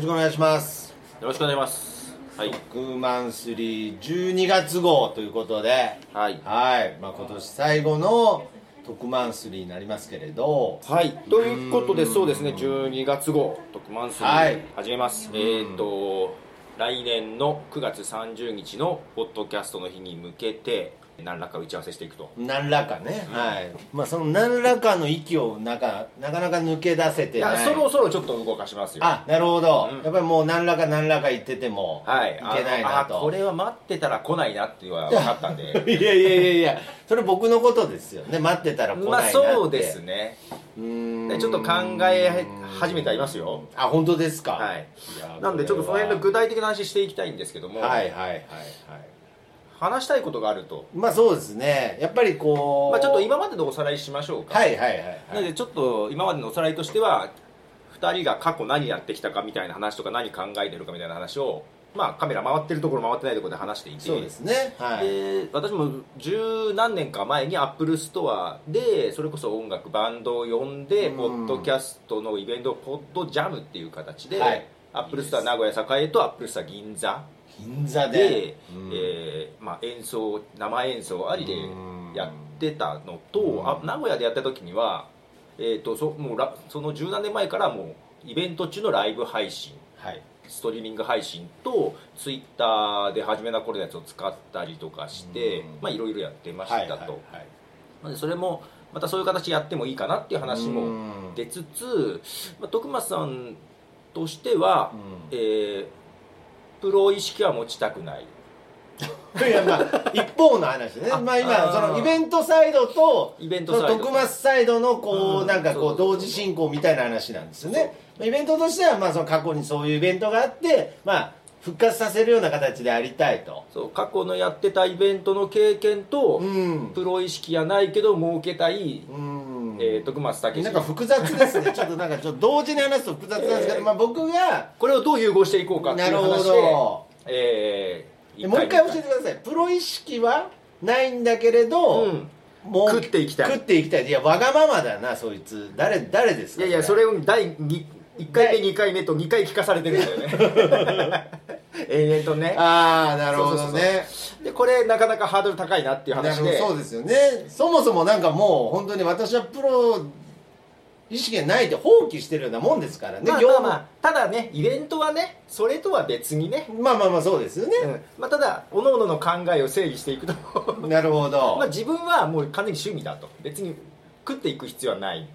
ろしくお願いします。よろしくお願いします。はい。特マンスリー12月号ということで。はい。はい、まあ、今年最後の特マンスリーになりますけれど。はい。ということでそうですね。12月号特マンスリはい。ー始めます、えっ、と来年の9月30日のポッドキャストの日に向けて何らか打ち合わせしていくと。何らかね、はい。まあその何らかの息をなんかなかなか抜け出せてない。そろそろちょっと動かしますよ。あなるほど、うん。やっぱりもう何らか何らか言っててもはい。いけないなと、これは待ってたら来ないなっていうのは 分かったんで。いやいやいやいや。それ僕のことですよね。待ってたら来ないなって、まあそうですね。うーん。でちょっと考え始めてありますよ。あ本当ですか。はい。なんでちょっとその辺の具体的な話していきたいんですけども、はいはいはいはい話したいことがあると、まあそうですね。やっぱりこうまあ、ちょっと今までのおさらいしましょうか、はいはいはいはい。なのでちょっと今までのおさらいとしては2人が過去何やってきたかみたいな話とか何考えてるかみたいな話を、まあ、カメラ回ってるところ回ってないところで話していて。そうですね。はい。で私も十何年か前にアップルストアでそれこそ音楽バンドを呼んでうん。ポッドキャストのイベントポッドジャムっていう形で、はい。アップルストア名古屋栄とアップルストア銀座銀座でえーまあ、演奏生演奏ありでうん。やってたのと、うん。あ名古屋でやった時には、えー、とそもうらその十何年前からもうイベント中のライブ配信はい。ストリーミング配信とツイッターで始めた頃のやつを使ったりとかしていろいろやってましたと、はいそれもまたそういう形やってもいいかなっていう話もうん。出つつ、まあ、徳松さんとしては、うん。えープロ意識は持ちたくない。いやまあ一方の話ね。あまあ今そのイベントサイドとイベントサイド。その徳松サイドのこううんなんかこそう同時進行みたいな話なんですよねまあイベントとしてはまあその過去にそういうイベントがあってまあ復活させるような形でありたいと。そう過去のやってたイベントの経験と、うん。プロ意識はないけど儲けたい、うん。えー、徳松武なんか複雑ですね。ちょっとなんかちょっと同時に話すと複雑なんですけど、えーまあ僕がこれをどう融合していこうかっていうなるほ話でどえーもう一回教えてください。プロ意識はないんだけれど、うん。もう食っていきたい。食っていきたい。いやわがままだなそいつ。誰誰ですか？いやいやそれを第2 1回目2回目と2回聞かされてるんだよね。延々とね。ああなるほどね。でこれなかなかハードル高いなっていうなる話でほどそうですよね。そもそもなんかもう本当に私はプロ意識がないって放棄してるようなもんですからね、まあまあまあただねイベントはねそれとは別にね、まあまあまあそうですよね、うん。まあ、ただ各々の考えを整理していくと。なるほど、まあ自分はもう完全に趣味だと。別に食っていく必要はない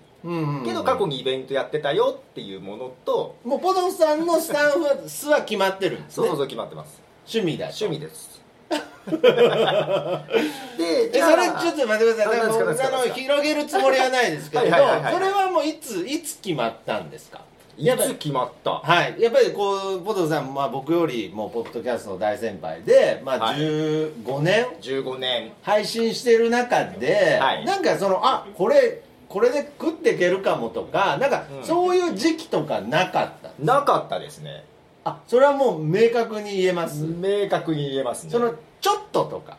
けど過去にイベントやってたよっていうものともうポドさんのスタンフは数は決まってるんですね。そうそうそう決まってます。趣味だと。趣味です。でえそれちょっと待ってください。何ですかもう何ですかあの広げるつもりはないですけれどはいはいはいはい。それはもういついつ決まったんですか？いやっぱり。つ決まった？はい。やっぱりこうポトさん、まあ、僕よりもうポッドキャストの大先輩で、まあ、はい。15年？15年。配信してる中で、はい。なんかそのあこれこれで食っていけるかもとかなんかうん。そういう時期とかなかった、なかったですね。あそれはもう明確に言えます、明確に言えますね。そのちょっととか？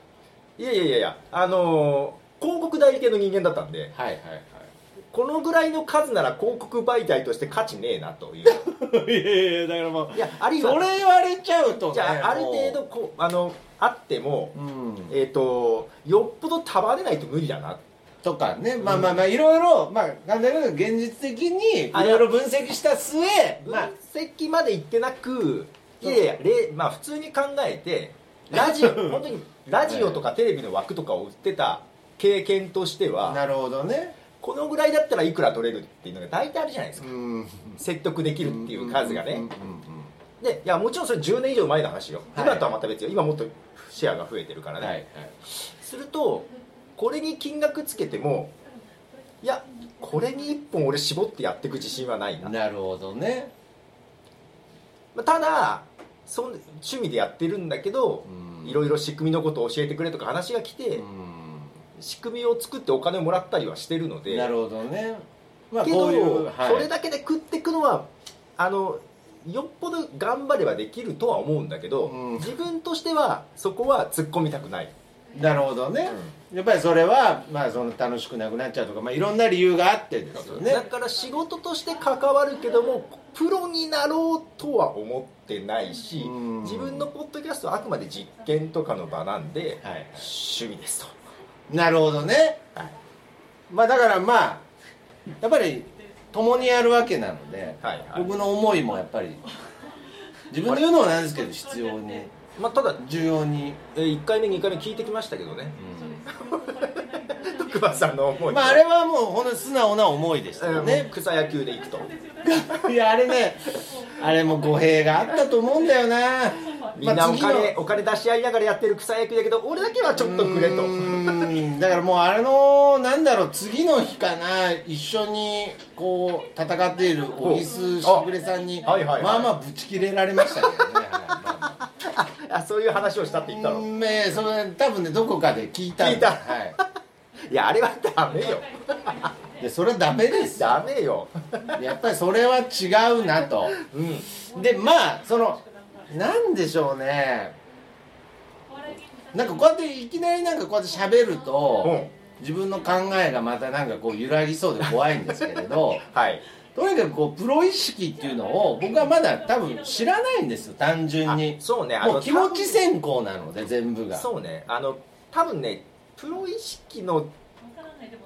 いやいやいやいやあのー広告代理店の人間だったんではいはいこのぐらいの数なら広告媒体として価値ねえなという。は いいやいやだからもういやあるいはそれ言われちゃうとねじゃあある程度こうあのあっても、うん。えっ、とよっぽど束ねないと無理だなとかね、まあまあまあいろいろまあ簡単に言うと現実的にいあろいろ分析した末分まあ析までいってなくいやいやれまあ普通に考えてラジオ 本当にラジオとかテレビの枠とかを売ってた経験としてはなるほどね。このぐらいだったらいくら取れるっていうのが大体あるじゃないですか。うん。説得できるっていう数がね。でいやもちろんそれ10年以上前の話よ。はい。今とはまた別よ。今もっとシェアが増えてるからね、はいはい。するとこれに金額つけてもいやこれに1本俺絞ってやっていく自信はないな、なるほどね。まあただそん趣味でやってるんだけどうん。いろいろ仕組みのことを教えてくれとか話が来て、う仕組みを作ってお金をもらったりはしてるので。んなるほどね。まあけどこういう、はい、それだけで食っていくのはあのよっぽど頑張ればできるとは思うんだけど、うん。自分としてはそこは突っ込みたくないなるほどね、やっぱりそれは、まあ、その楽しくなくなっちゃうとか、まあ、いろんな理由があってですよね。だから仕事として関わるけどもプロになろうとは思ってないしうん。自分のポッドキャストはあくまで実験とかの場なんで、はい。趣味ですと、なるほどね。はい。まあだからまあやっぱり共にやるわけなので、はいはい。僕の思いもやっぱり自分で言うのはなんですけど必要にまあ、ただ重要に、え1回目2回目聞いてきましたけどね。徳馬さんの思いまああれはもうほんと素直な思いでしたよね、草野球で行くといやあれねあれも語弊があったと思うんだよな。みんなお金,、お金出し合いながらやってる草野球だけど俺だけはちょっとくれと。だからもうあのなんだろう次の日かな一緒にこう戦っている小木須しぐれさんにあはいはいはい。まあまあぶち切れられましたけどね、あそういう話をしたって言ったの、うんねそれ多分ねどこかで聞いた聞いた。はいやあれはダメよ。い でそれはダメです。よダメよ。やっぱりそれは違うなと。うん。でまあそのなんでしょうね。なんかこうやっていきなりなんかこうやって喋ると、うん。自分の考えがまたなんかこう揺らぎそうで怖いんですけれど はい。とにかくこうプロ意識っていうのを僕はまだ多分知らないんですよ単純に。あそうね。あの気持ち先行なので全部が。そうね。あの多分ねプロ意識の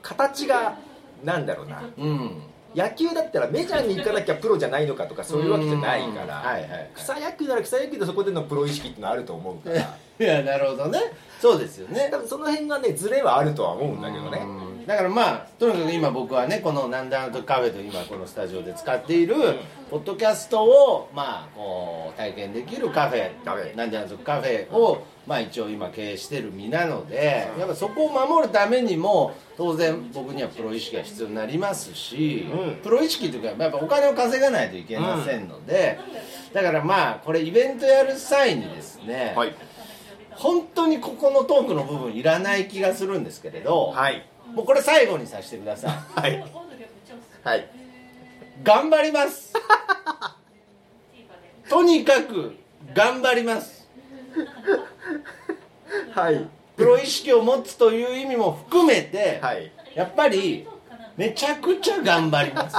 形がなんだろうな。うん。野球だったらメジャーに行かなきゃプロじゃないのかとかそういうわけじゃないかうん。ら、はいはい。草野球なら草野球でそこでのプロ意識ってのはあると思うから。いやなるほどね。そうですよね。多分その辺がねズレはあるとは思うんだけどね。うんだからまあとにかく今僕はねこの「なんだあのとカフェ」と今このスタジオで使っているポッドキャストをまあこう体験できるカフェなんであのとカフェをまあ一応今経営してる身なのでやっぱそこを守るためにも当然僕にはプロ意識が必要になりますし、うん。プロ意識というかやっぱお金を稼がないといけませんので、だからまあこれイベントやる際にですね、はい。本当にここのトークの部分いらない気がするんですけれど、はいもうこれ最後にさせてください。はい。はい。頑張ります。とにかく頑張ります。はい。プロ意識を持つという意味も含めて、はい。やっぱりめちゃくちゃ頑張ります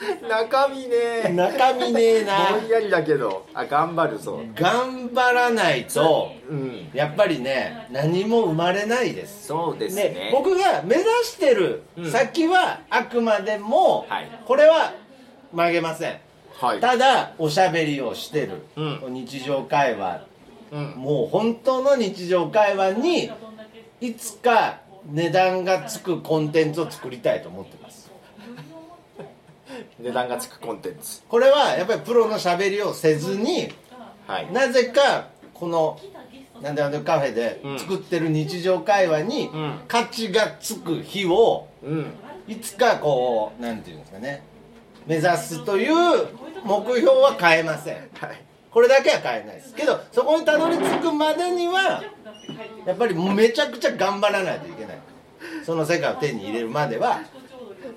中身ね。中身ねえな。ぼんやりだけど。あ頑張るそう頑張らないとうん。やっぱりね何も生まれないです。そうですね。ね僕が目指してるうん。先はあくまでも、はい。これは曲げません。はい。ただおしゃべりをしてる、うん。日常会話。うん。もう本当の日常会話にいつか値段がつくコンテンツを作りたいと思って値段がつくコンテンツ。これはやっぱりプロのしゃべりをせずにはい。なぜかこのなんであのカフェで作ってる日常会話にうん。価値がつく日をうん。いつかこうなんていうんですかね目指すという目標は変えません。はい。これだけは変えないです。けどそこにたどり着くまでにはやっぱりめちゃくちゃ頑張らないといけない。その世界を手に入れるまでは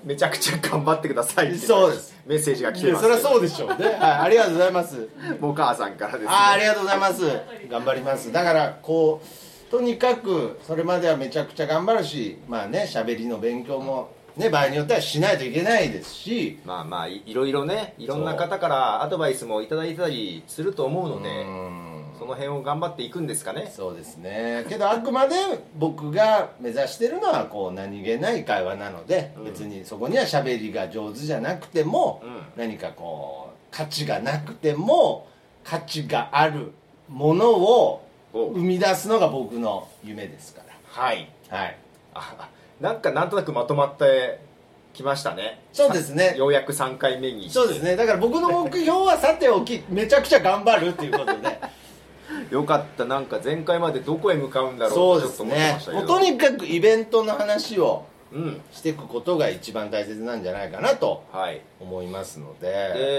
めちゃくちゃ頑張ってください。そうです。メッセージが来てます。それはそうでしょうね、はい、ありがとうございます。お母さんからですね。あーありがとうございます。頑張ります。だからこうとにかくそれまではめちゃくちゃ頑張るしまあね喋りの勉強もね場合によってはしないといけないですし。まあまあいいろいろねいろんな方からアドバイスもいただいたりすると思うので。うんその辺を頑張っていくんですかね。そうですね。けどあくまで僕が目指してるのはこう何気ない会話なので、うん。別にそこには喋りが上手じゃなくても、うん。何かこう価値がなくても価値があるものをお。生み出すのが僕の夢ですかはい。らはい。あなんかなんとなくまとまってきましたね。そうですね。ようやく3回目に。そうですね。だから僕の目標はさておきめちゃくちゃ頑張るっていうことでよかった。なんか前回までどこへ向かうんだろそううとちょっと思ってですねましたけど。もうとにかくイベントの話をうん。していくことが一番大切なんじゃないかなとはい。思いますので。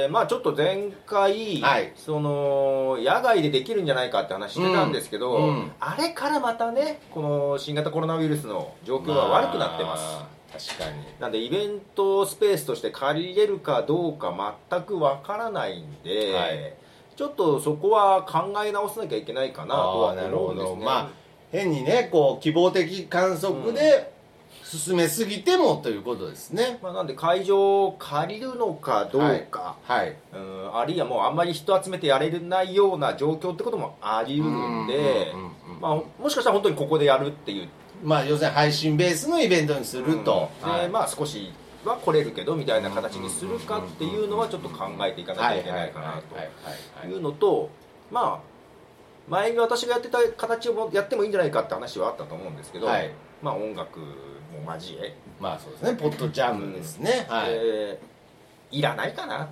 でまあちょっと前回、はい。その野外でできるんじゃないかって話してたんですけど、うん。うん。あれからまたねこの新型コロナウイルスの状況が悪くなってます、あ確かに。なんでイベントスペースとして借りれるかどうか全くわからないんで、はいちょっとそこは考え直さなきゃいけないかなとは思うんですね。ど。まあ変にねこう希望的観測で進めすぎてもということですね、まあ、なんで会場を借りるのかどうか、はい。うん。あるいはもうあんまり人集めてやれないような状況ってこともあり得るんで。もしかしたら本当にここでやるっていう。まあ要するに配信ベースのイベントにすると、うん。でまあ少しは来れるけどみたいな形にするかっていうのはちょっと考えていかなきゃいけないかなというのとまあ前に私がやってた形をやってもいいんじゃないかって話はあったと思うんですけど、はい。まあ音楽も交え。まあそうですねポッドジャムですね、はい、でいらないかな。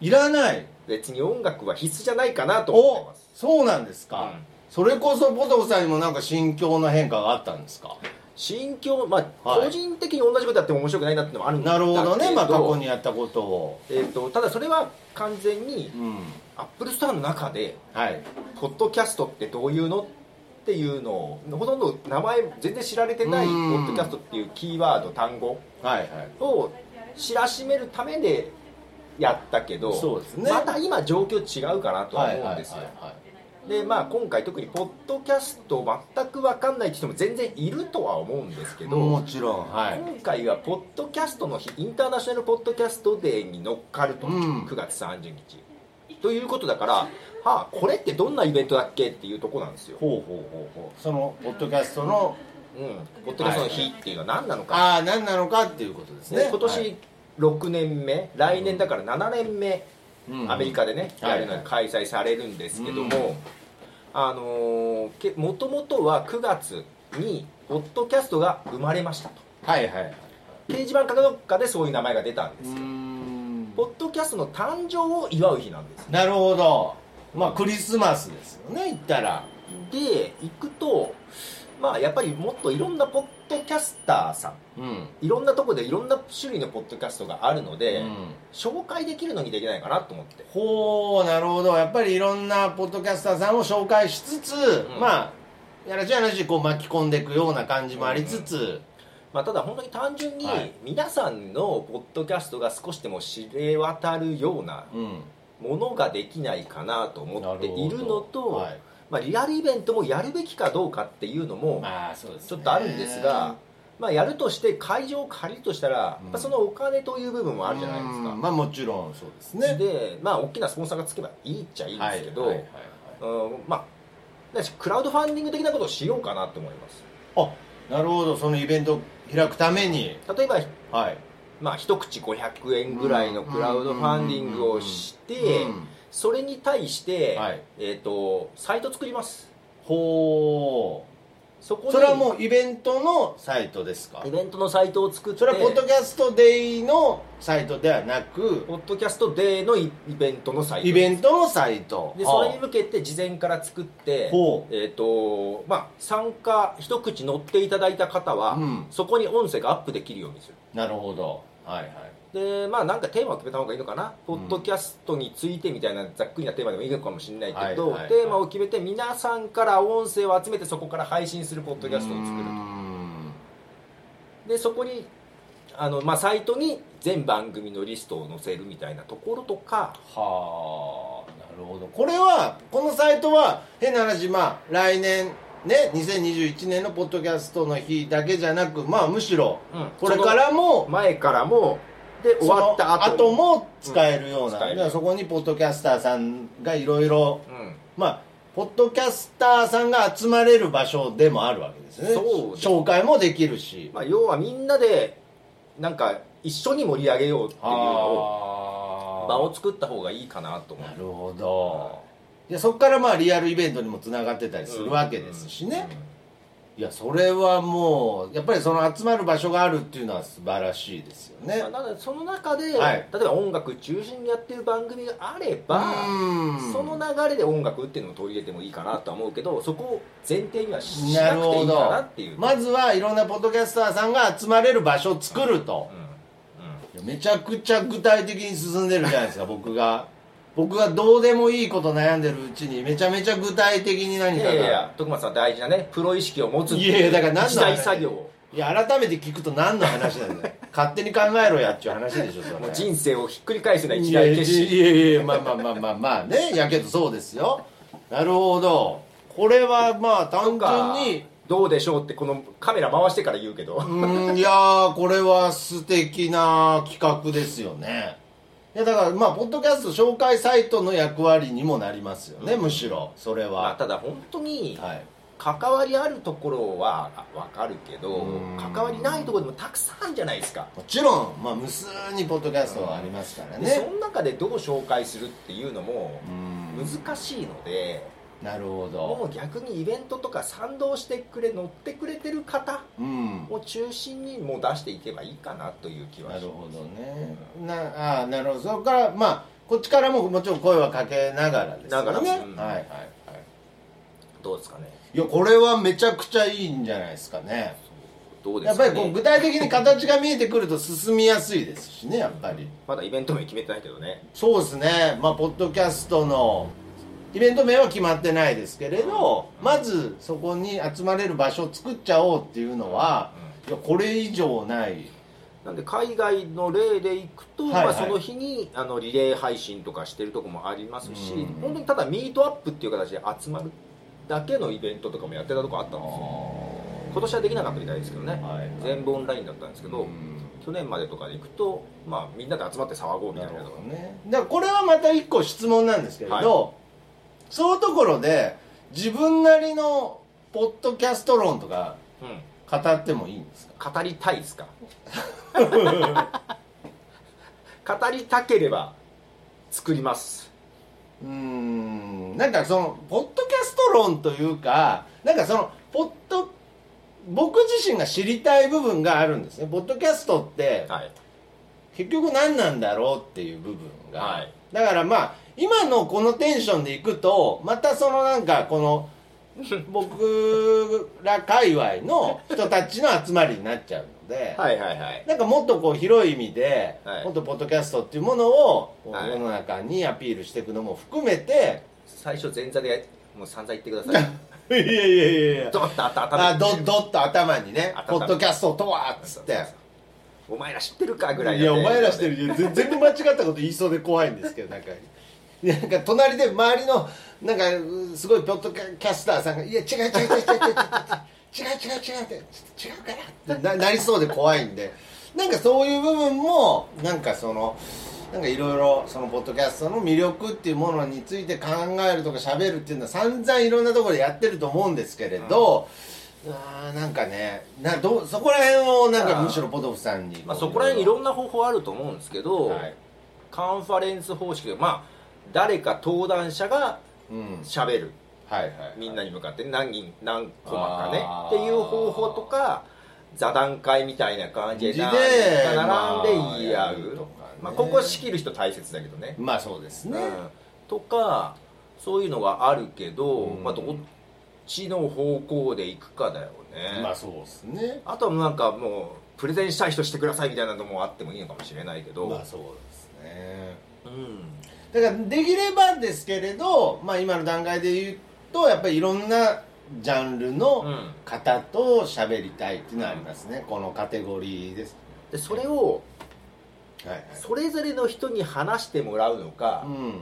いらない。別に音楽は必須じゃないかなと思っておます。そうなんですか、うん。それこそポトフさんにもなんか心境の変化があったんですか？心境まあ、はい。個人的に同じことやっても面白くないなっていうのもあるんだなけど。るほどねまあ過去にやったことを。えー、とただそれは完全にうん。アップルストアの中ではい。ポッドキャストってどういうのっていうのをほとんど名前全然知られてないうん。ポッドキャストっていうキーワード単語はいはい。を知らしめるためでやったけどそうですね。また今状況違うかなとは思うんですよ、はいはいはいはいでまあ今回特にポッドキャスト全く分かんないって人も全然いるとは思うんですけどもちろん。はい。今回はポッドキャストの日インターナショナルポッドキャストデーに乗っかると、うん。9月30日。ということだから、はあ、これってどんなイベントだっけっていうとこなんですよ、ほうほうほうほう。そのポッドキャストのうん、ポッドキャストの日っていうのは何なのか、ああ何なのかっていうことですね。で今年はい。6年目来年だから7年目、うんアメリカでね、はい。やるのが開催されるんですけども、あのーもともとは9月にポッドキャストが生まれましたと。はいはいはい。掲示板かどっかでそういう名前が出たんですよ、ん。ポッドキャストの誕生を祝う日なんですなるほど。まあクリスマスですよね言ったら。で行くとまあやっぱりもっといろんなポッドキャスターさん。うん。いろんなとこでいろんな種類のポッドキャストがあるので、うん。紹介できるのにできないかなと思って。ほうなるほど。やっぱりいろんなポッドキャスターさんを紹介しつつ、ん。まあやらしい話こう巻き込んでいくような感じもありつつ、まあ、ただ本当に単純にはい。皆さんのポッドキャストが少しでも知れ渡るようなうん。ものができないかなと思っているのとはいまあ、リアルイベントもやるべきかどうかっていうのもちょっとあるんですが、まあ、やるとして会場を借りるとしたら、やっぱそのお金という部分もあるじゃないですか、うんまあもちろんそうですね。でまあ大きなスポンサーがつけばいいっちゃいいんですけど、クラウドファンディング的なことをしようかなと思います。あなるほど。そのイベントを開くために。例えばはい。まあ一口500円ぐらいのクラウドファンディングをしてうんそれに対して、はい。えー、とサイト作ります。ほそこそれはもうイベントのサイトですか？イベントのサイトを作ってそれはポッドキャストデイのサイトではなくポッドキャストデーのイイベントのサイトイベントのサイト。でそれに向けて事前から作ってえーとまあ、参加一口乗っていただいた方は、うん。そこに音声がアップできるようにする。なるほど。はいはいでまあなんかテーマを決めた方がいいのかな、ポッドキャストについてみたいなざっくりなテーマでもいいのかもしれないけど、テーマを決めて皆さんから音声を集めてそこから配信するポッドキャストを作ると。でそこにあの、まあ、サイトに全番組のリストを載せるみたいなところとか。はあなるほど。これはこのサイトは変な話まあ来年ね2021年のポッドキャストの日だけじゃなくまあむしろうん。これからも前からもで終わった後。後も使えるような、うん使える。だからそこにポッドキャスターさんがいろいろうん。まあポッドキャスターさんが集まれる場所でもあるわけですね。そうです。紹介もできるし。まあ、要はみんなでなんか一緒に盛り上げようっていうのをあ場を作った方がいいかなと思う。なるほど。でそこからまあリアルイベントにもつながってたりするわけですしね、いやそれはもうやっぱりその集まる場所があるっていうのは素晴らしいですよね。まあなのでその中で、はい。例えば音楽中心にやってる番組があればうん。その流れで音楽っていうのを取り入れてもいいかなとは思うけどそこを前提にはしなくていいかなどっていう。まずはいろんなポッドキャスターさんが集まれる場所を作ると。うん。うん。いやめちゃくちゃ具体的に進んでるじゃないですか僕が僕がどうでもいいこと悩んでるうちにめちゃめちゃ具体的に何かが。いやいやいや徳松さん大事なねプロ意識を持つっていやいやだから何の一大作業を。いや改めて聞くと何の話なんだよ。勝手に考えろやっていう話でしょそれ。もう人生をひっくり返すようない一やいや大決心。いやいやまあまあまあまあまあねやけどそうですよ。なるほど。これはまあ単純にどうでしょうってこのカメラ回してから言うけど。うんいやーこれは素敵な企画ですよねいやだからまあポッドキャスト紹介サイトの役割にもなりますよね、うん。むしろ。それまあは、ただ本当にはい、関わりあるところは分かるけどうん。関わりないところでもたくさんあるじゃないですか。もちろん、まあ、無数にポッドキャストはありますからでそねの中でどう紹介するっていうのもうん。難しいのでなるほもどう逆にイベントとか賛同してくれ乗ってくれてる方うん。を中心にもう出していけばいいかなという気はします。なるほどね。なあーなるほど。そこからまあこっちからももちろん声はかけながらですよね。うん。はいはいはい。どうですかね？いやこれはめちゃくちゃいいんじゃないですかね。どうですかね？やっぱりこう具体的に形が見えてくると進みやすいですしねやっぱり。まだイベント名決めてないけどね。そうですね。まあポッドキャストのイベント名は決まってないですけれどまずそこに集まれる場所を作っちゃおうっていうのは、いやこれ以上ない。なんで海外の例でいくと、はいはい。まあ、その日にあのリレー配信とかしてるとこもありますし、うん。本当にただミートアップっていう形で集まるだけのイベントとかもやってたとこあったんですよ。今年はできなかったみたいですけどね、はい全部オンラインだったんですけど、うん。去年までとかで行くと、まあ、みんなで集まって騒ごうみたないるなほどね。だからこれはまた一個質問なんですけれど、はそういうところで自分なりのポッドキャスト論とかうん、語ってもいいんですか？語りたいですか？語りたければ作ります。うーん。なんかそのポッドキャスト論というかなんかそのポッド僕自身が知りたい部分があるんですね。ポッドキャストってはい。結局何なんだろうっていう部分が、はい。だからまあ今のこのテンションでいくとまたそのなんかこの 僕ら界隈の人たちの集まりになっちゃうので、はいはいはい。なんかもっとこう広い意味で、はい。もっとポッドキャストっていうものを世の中にアピールしていくのも含めて、最初前座でもう散々言ってください。い、やいやいやいや。ドッと頭あどどっと頭にね頭。ポッドキャストとはっつって。お前ら知ってるかぐらいいやお前らしてる。全全部間違ったこと言いそうで怖いんですけどなんかなんか隣で周りのなんかうすごいポッドキャスターさんが「いや違う違う違う違う違う違う違う違う違うって違うから」って。ななりそうで怖いんで。なんかそういう部分もなんかそのなんかいろいろそのポッドキャストの魅力っていうものについて考えるとか喋るっていうのは散々いろんなところでやってると思うんですけれど、あーなんかねなどうそこら辺をなんかむしろポトフさんに、まあ、そこら辺いろんな方法あると思うんですけど、はい。カンファレンス方式でまあ誰か登壇者がうん。喋る。はいはいみんなに向かって何人何コマかね。っていう方法とか座談会みたいな感じで並んで言い合う、まあね。まあ、ここは仕切る人大切だけどね、まあそうですね、うん。とかそういうのがあるけど、うん。まあ、どっちの方向で行くかだよね、まあそうですね。あとはなんかもうプレゼンしたい人してくださいみたいなのもあってもいいのかもしれないけど、まあそうですね。うんだからできればですけれどまあ今の段階で言うとやっぱりいろんなジャンルのうん。方と喋りたいっていうのはありますね、このカテゴリーです。でそれをそれぞれの人に話してもらうのかう、ん。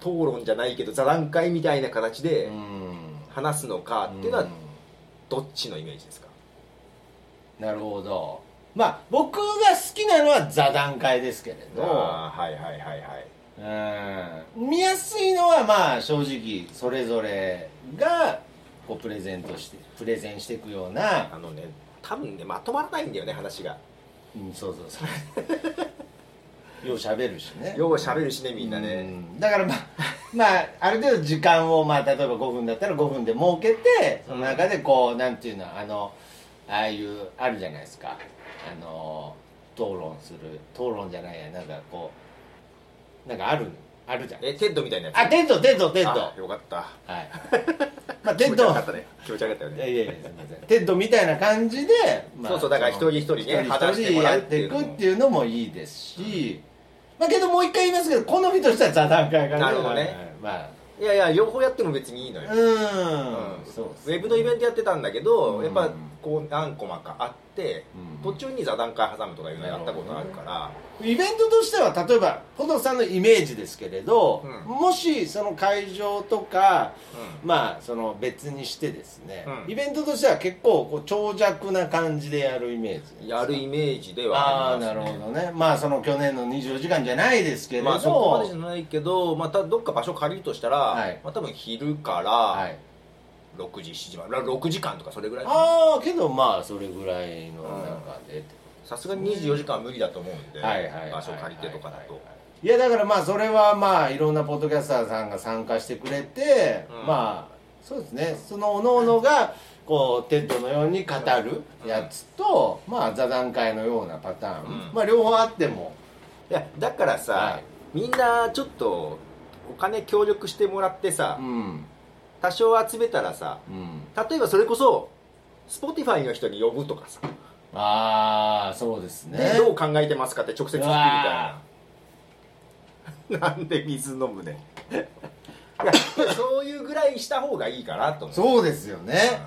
討論じゃないけど座談会みたいな形でうん。話すのかっていうのはどっちのイメージですか、なるほど。まあ僕が好きなのは座談会ですけれど。はいはいはいはいうん。見やすいのはまあ正直それぞれがこうプレゼントしてプレゼンしていくような、あのね多分ねまとまらないんだよね話が。うん、そうそうそう よう喋るしね。よう喋るしねみんなうねん。だからまあまあある程度時間をまあ例えば5分だったら5分で設けてその中でこうなんていうのあのああいうあるじゃないですか。あの討論する。討論じゃないやなんかこうなんかあるあるじゃん。えテッドみたいなやつ？あテントテントテント。あよかった。はい。まあテ気持ントち悪かったね。気持ち悪かったよね。いやいやいやすみません。テントみたいな感じで、まそうそうだから一人一人ね一人一人やっていくっていうのもいいですし、まあけどもう一回言いますけど好みとしては座談会がねなるほどね。はいまあ。いやいや両方やっても別にいいのよ、うん、うん。そうウェブのイベントやってたんだけど、うんやっぱこう何コマかあって、うん。途中に座談会挟むとかいうのやったことあるから、イベントとしては例えばポトさんのイメージですけれど、うん。もしその会場とかうまあその別にしてですね、うん。イベントとしては結構こう長尺な感じでやるイメージやるイメージではああありますね。なるほどね。まあその去年の24時間じゃないですけれど、まあそこまでじゃないけどまたどっか場所借りるとしたら、はいまあ、多分昼からはい6時7時まで。6時間とかそれぐらいああけどまあそれぐらいの中で、さすがに24時間は無理だと思うんで、場所借りてとかだと、いやだからまあそれはまあいろんなポッドキャスターさんが参加してくれて、うん。まあそうですね。そのおのおのがこう TEDのように語るやつと、まあ座談会のようなパターン、うん。まあ両方あっても。いやだからさ、はい。みんなちょっとお金協力してもらってさ、うん多少集めたらさうん。例えばそれこそ Spotify の人に呼ぶとかさ、ああそうですね。でどう考えてますかって直接聞くみたいな。なんで水飲むねいやそういうぐらいした方がいいかなと思う。そうですよね、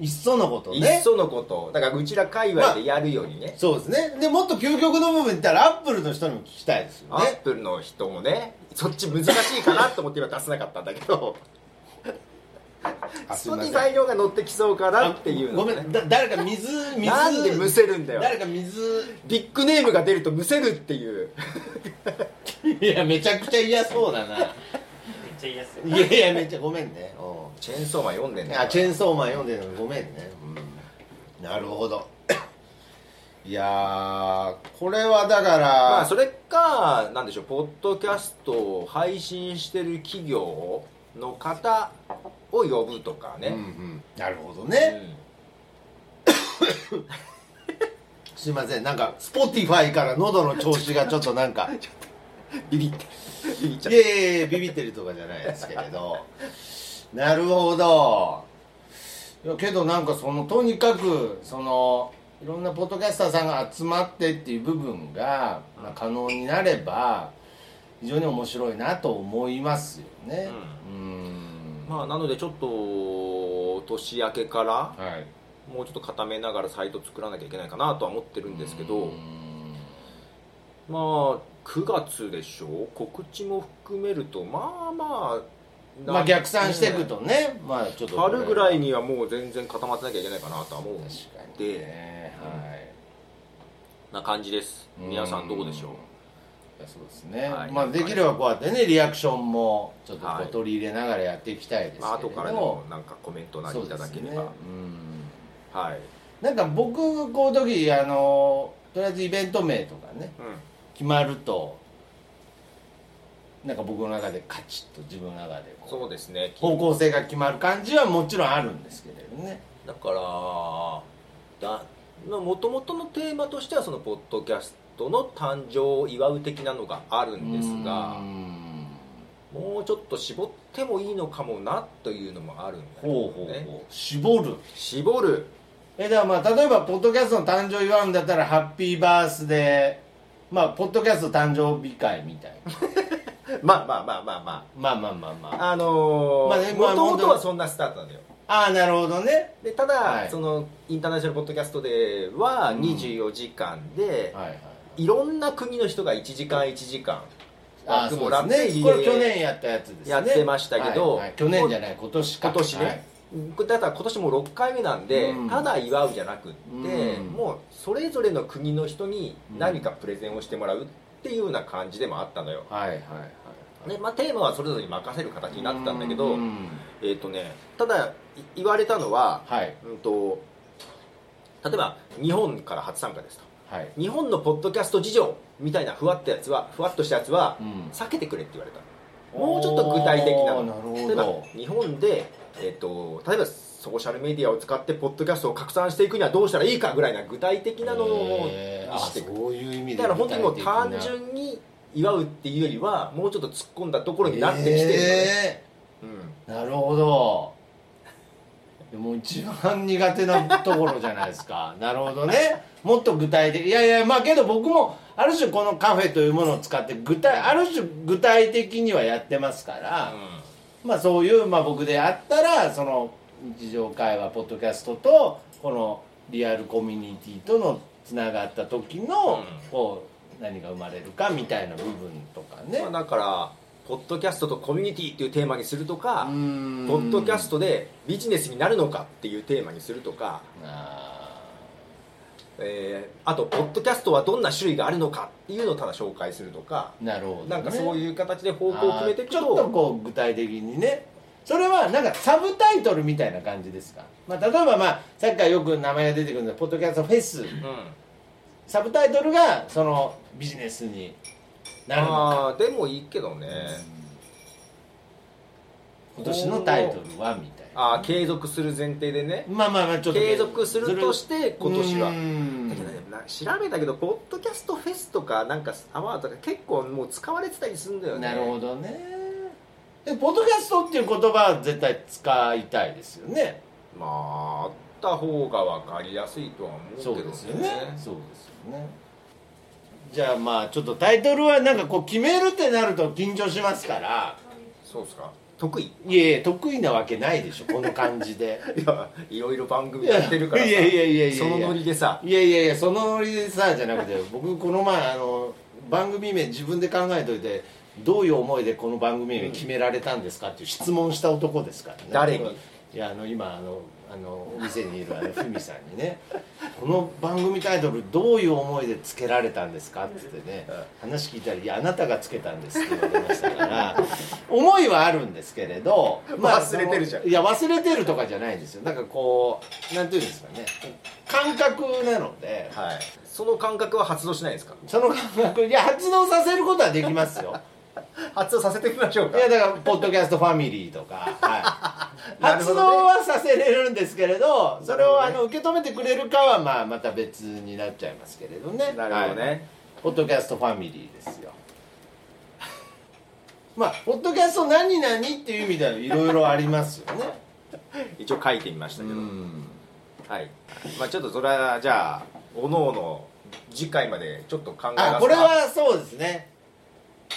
いっそのこといねっそのこと。だからうちら界隈でやるよりね、そうですね。でもっと究極の部分いったらアップルの人にも聞きたいですよアッねプルの人もねそっち難しいかなと思って今出せなかったんだけどあすいません。Spotify 量が乗ってきそうかなっていうのごめねん。だ誰か水水。なんでむせるんだよ。誰か水。ビッグネームが出るとむせるっていう。いやめちゃくちゃ嫌そうだな。めっちゃ嫌っすよ。いやいやめっちゃごめんね。うチェーンソーマン読んでんんねあチェーンソーマン読んでるのごめんね、うん、なるほど。いやーこれはだからまあそれかなんでしょうポッドキャストを配信してる企業の方を呼ぶとかうんうね、ん、なるほどうね、ん。すいません。なんか Spotify から喉の調子がちょっとなんか。ビビってビビっちゃっいやいやいやビビってるとかじゃないですけれど。なるほど。いやけどなんかそのとにかくそのいろんなポッドキャスターさんが集まってっていう部分が、まあ、可能になれば非常に面白いなと思いますよね。うん。まあなのでちょっと年明けからはい。もうちょっと固めながらサイト作らなきゃいけないかなとは思ってるんですけどうん。まあ9月でしょ？告知も含めるとまあまあまあ逆算していくとね。まあちょっと。春ぐらいにはもう全然固まってなきゃいけないかなとは思うん確かにでね。はい。な感じです。皆さんどうでしょう？そうですね、はい。まあできればこうやってねリアクションもちょっとこはいう取り入れながらやっていきたいですけれど、まあ後からでもなんかコメントなりいただければ、そうですね。はい、うん、なんか僕こういう時あのとりあえずイベント名とかねう決まるとなんか僕の中でカチッと自分の中でそうですね。う方向性が決まる感じはもちろんあるんですけれどね。だからだもともとのテーマとしてはそのポッドキャストの誕生を祝う的なのがあるんですがうん。もうちょっと絞ってもいいのかもなというのもあるんだけどほうほうねほう。絞る。絞る。えだからまあ例えばポッドキャストの誕生を祝うんだったらハッピーバースデー。まあポッドキャスト誕生日会みたいな。まあまあまあまあままあまあまあまああ。あのまあねまあもともとはそんなスタートなんだよ。ああなるほどね。でただ、はい。そのインターナショナルポッドキャストではうん。24時間で、はいはいいろんな国の人が1時間1時間枠もらってすね。これ去年やったやつですね。やってましたけどはい。はい。去年じゃない今年か。今年ね、はい。だから今年も6回目なんで、うん。ただ祝うじゃなくって、うん。もうそれぞれの国の人に何かプレゼンをしてもらうっていうような感じでもあったのよ、はいはいはいねまあ、テーマはそれぞれに任せる形になってたんだけど、うん。えっ、とねただい言われたのは、はい。うん、と例えば日本から初参加ですとはい。日本のポッドキャスト事情みたいなふわっとやつはふわっとしたやつはうん。避けてくれって言われた。もうちょっと具体的なの。例えばほ日本で、えっと例えばソーシャルメディアを使ってポッドキャストを拡散していくにはどうしたらいいかぐらいな具体的どなのをしてくるそういう意味でだから本当にもう単純に祝うっていうよりはもうちょっと突っ込んだところになってきてるのね、えうんー。なるほど。でも一番苦手なところじゃないですか。なるほどねもっと具体的いやいやまあけど僕もある種このカフェというものを使って具体ある種具体的にはやってますから、まあそういう、まあ、僕であったらその日常会話ポッドキャストとこのリアルコミュニティとのつながった時の、うん。こう何が生まれるかみたいな部分とかね、まあ、だからポッドキャストとコミュニティっていうテーマにするとかポッドキャストでビジネスになるのかっていうテーマにするとか、あえーあとポッドキャストはどんな種類があるのかっていうのをただ紹介するとかーなるほど、ね、なんかそういう形で方向を決めていくとちょっとこう具体的にね。それはなんかサブタイトルみたいな感じですか、まあ、例えばまあさっきからよく名前が出てくるんでポッドキャストフェス。うんサブタイトルがそのビジネスになるのか。ああでもいいけどね、今年のタイトルはみたいなああ継続する前提でね。まあまあまあちょっと継続するとして今年は。だけどねな調べたけどポッドキャストフェスとかなんかアワードとか結構もう使われてたりするんだよね。なるほどね。でポッドキャストっていう言葉は絶対使いたいですよね。まああった方が分かりやすいとは思うけどね。そうですよね。そうですよね。じゃあまあちょっとタイトルはなんかこう決めるってなると緊張しますから。そうですか得意。いやいや得意なわけないでしょこの感じで。いやいろいろ番組やってるからさいやいやいやいやいや。そのノリでさ。いやいやいやそのノリでさじゃなくて 僕この前あの番組名自分で考えといてどういう思いでこの番組名決められたんですかっていう質問した男ですからね。誰に？いやあの今あのあのお店にいるあのふみさんにね「この番組タイトルどういう思いでつけられたんですか?」って言ってね話聞いたら「いやあなたがつけたんです」って言われましたから思いはあるんですけれど、忘れてるじゃん。いや忘れてるとかじゃないんですよ。なんかこうなんていうんですかね。感覚なので。はい。その感覚は発動しないですか？その感覚いや発動させることはできますよ。発動させてみましょうか。いやだからポッドキャストファミリーとか、はい、発動はさせれるんですけれどそれをあの受け止めてくれるかはまあまた別になっちゃいますけれどね。なるほどね、はい。ポッドキャストファミリーですよ。まあポッドキャスト何々っていう意味ではいろいろありますよね。一応書いてみましたけど、うん。はい。まあちょっとそれはじゃあおのおの次回までちょっと考えますか？あこれはそうですね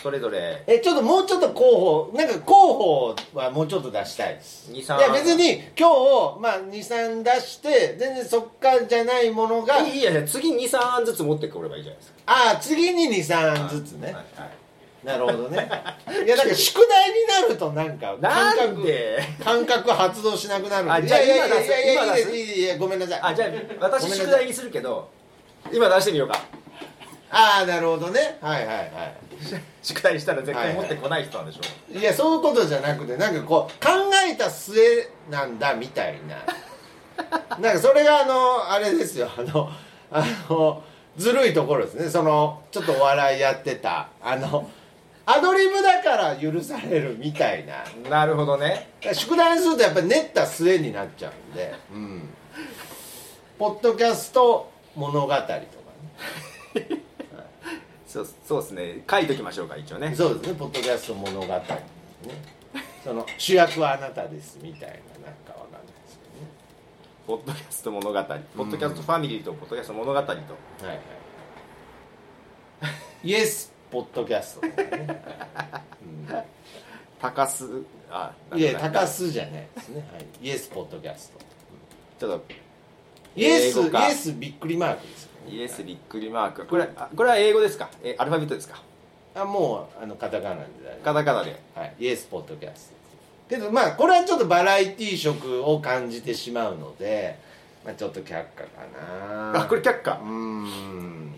それぞれ。えちょっともうちょっと候補なんか候補はもうちょっと出したい。です2い3や別に今日、まあ、23出して全然そっからじゃないものが。いいやいや次23案ずつ持ってくればいいじゃないですかああ次に23ずつねはいはいなるほどねいやなんか宿題になるとなんか感なん覚で感覚発動しなくなるんであじゃあいやいやい今出すやいやいやい今出すやいやいやごめんなさいあじゃあ私宿題にするけど今出してみようかああなるほどね。はいはいはい。宿題したら絶対持ってこない人なんでしょ、いやそういうことじゃなくてなんかこう考えた末なんだみたいな。なんかそれがあのあれですよ。あのあのずるいところですね。そのちょっとお笑いやってたあのアドリブだから許されるみたいな。なるほどね。宿題にするとやっぱり練った末になっちゃうんで、うん、ポッドキャスト物語とかね そうそうですね。書いときましょうか一応ね。そうですね。ポッドキャスト物語ね。その主役はあなたですみたいななんかわかんないですけどね。ポッドキャスト物語。ポッドキャストファミリーとポッドキャスト物語と、はいはいイエスポッドキャストとかね、高須あうん、いや高須須じゃないですね、はい、イエスポッドキャスト。ちょっとイエスイエスびっくりマークですイエスびっくりマーク。これあこれは英語ですか？えアルファベットですか？あもうあのカタカナでカタカナで。はい、イエスポッドキャスト。けどまあこれはちょっとバラエティー色を感じてしまうので、まあ、ちょっと却下かな。あこれ却下？うーん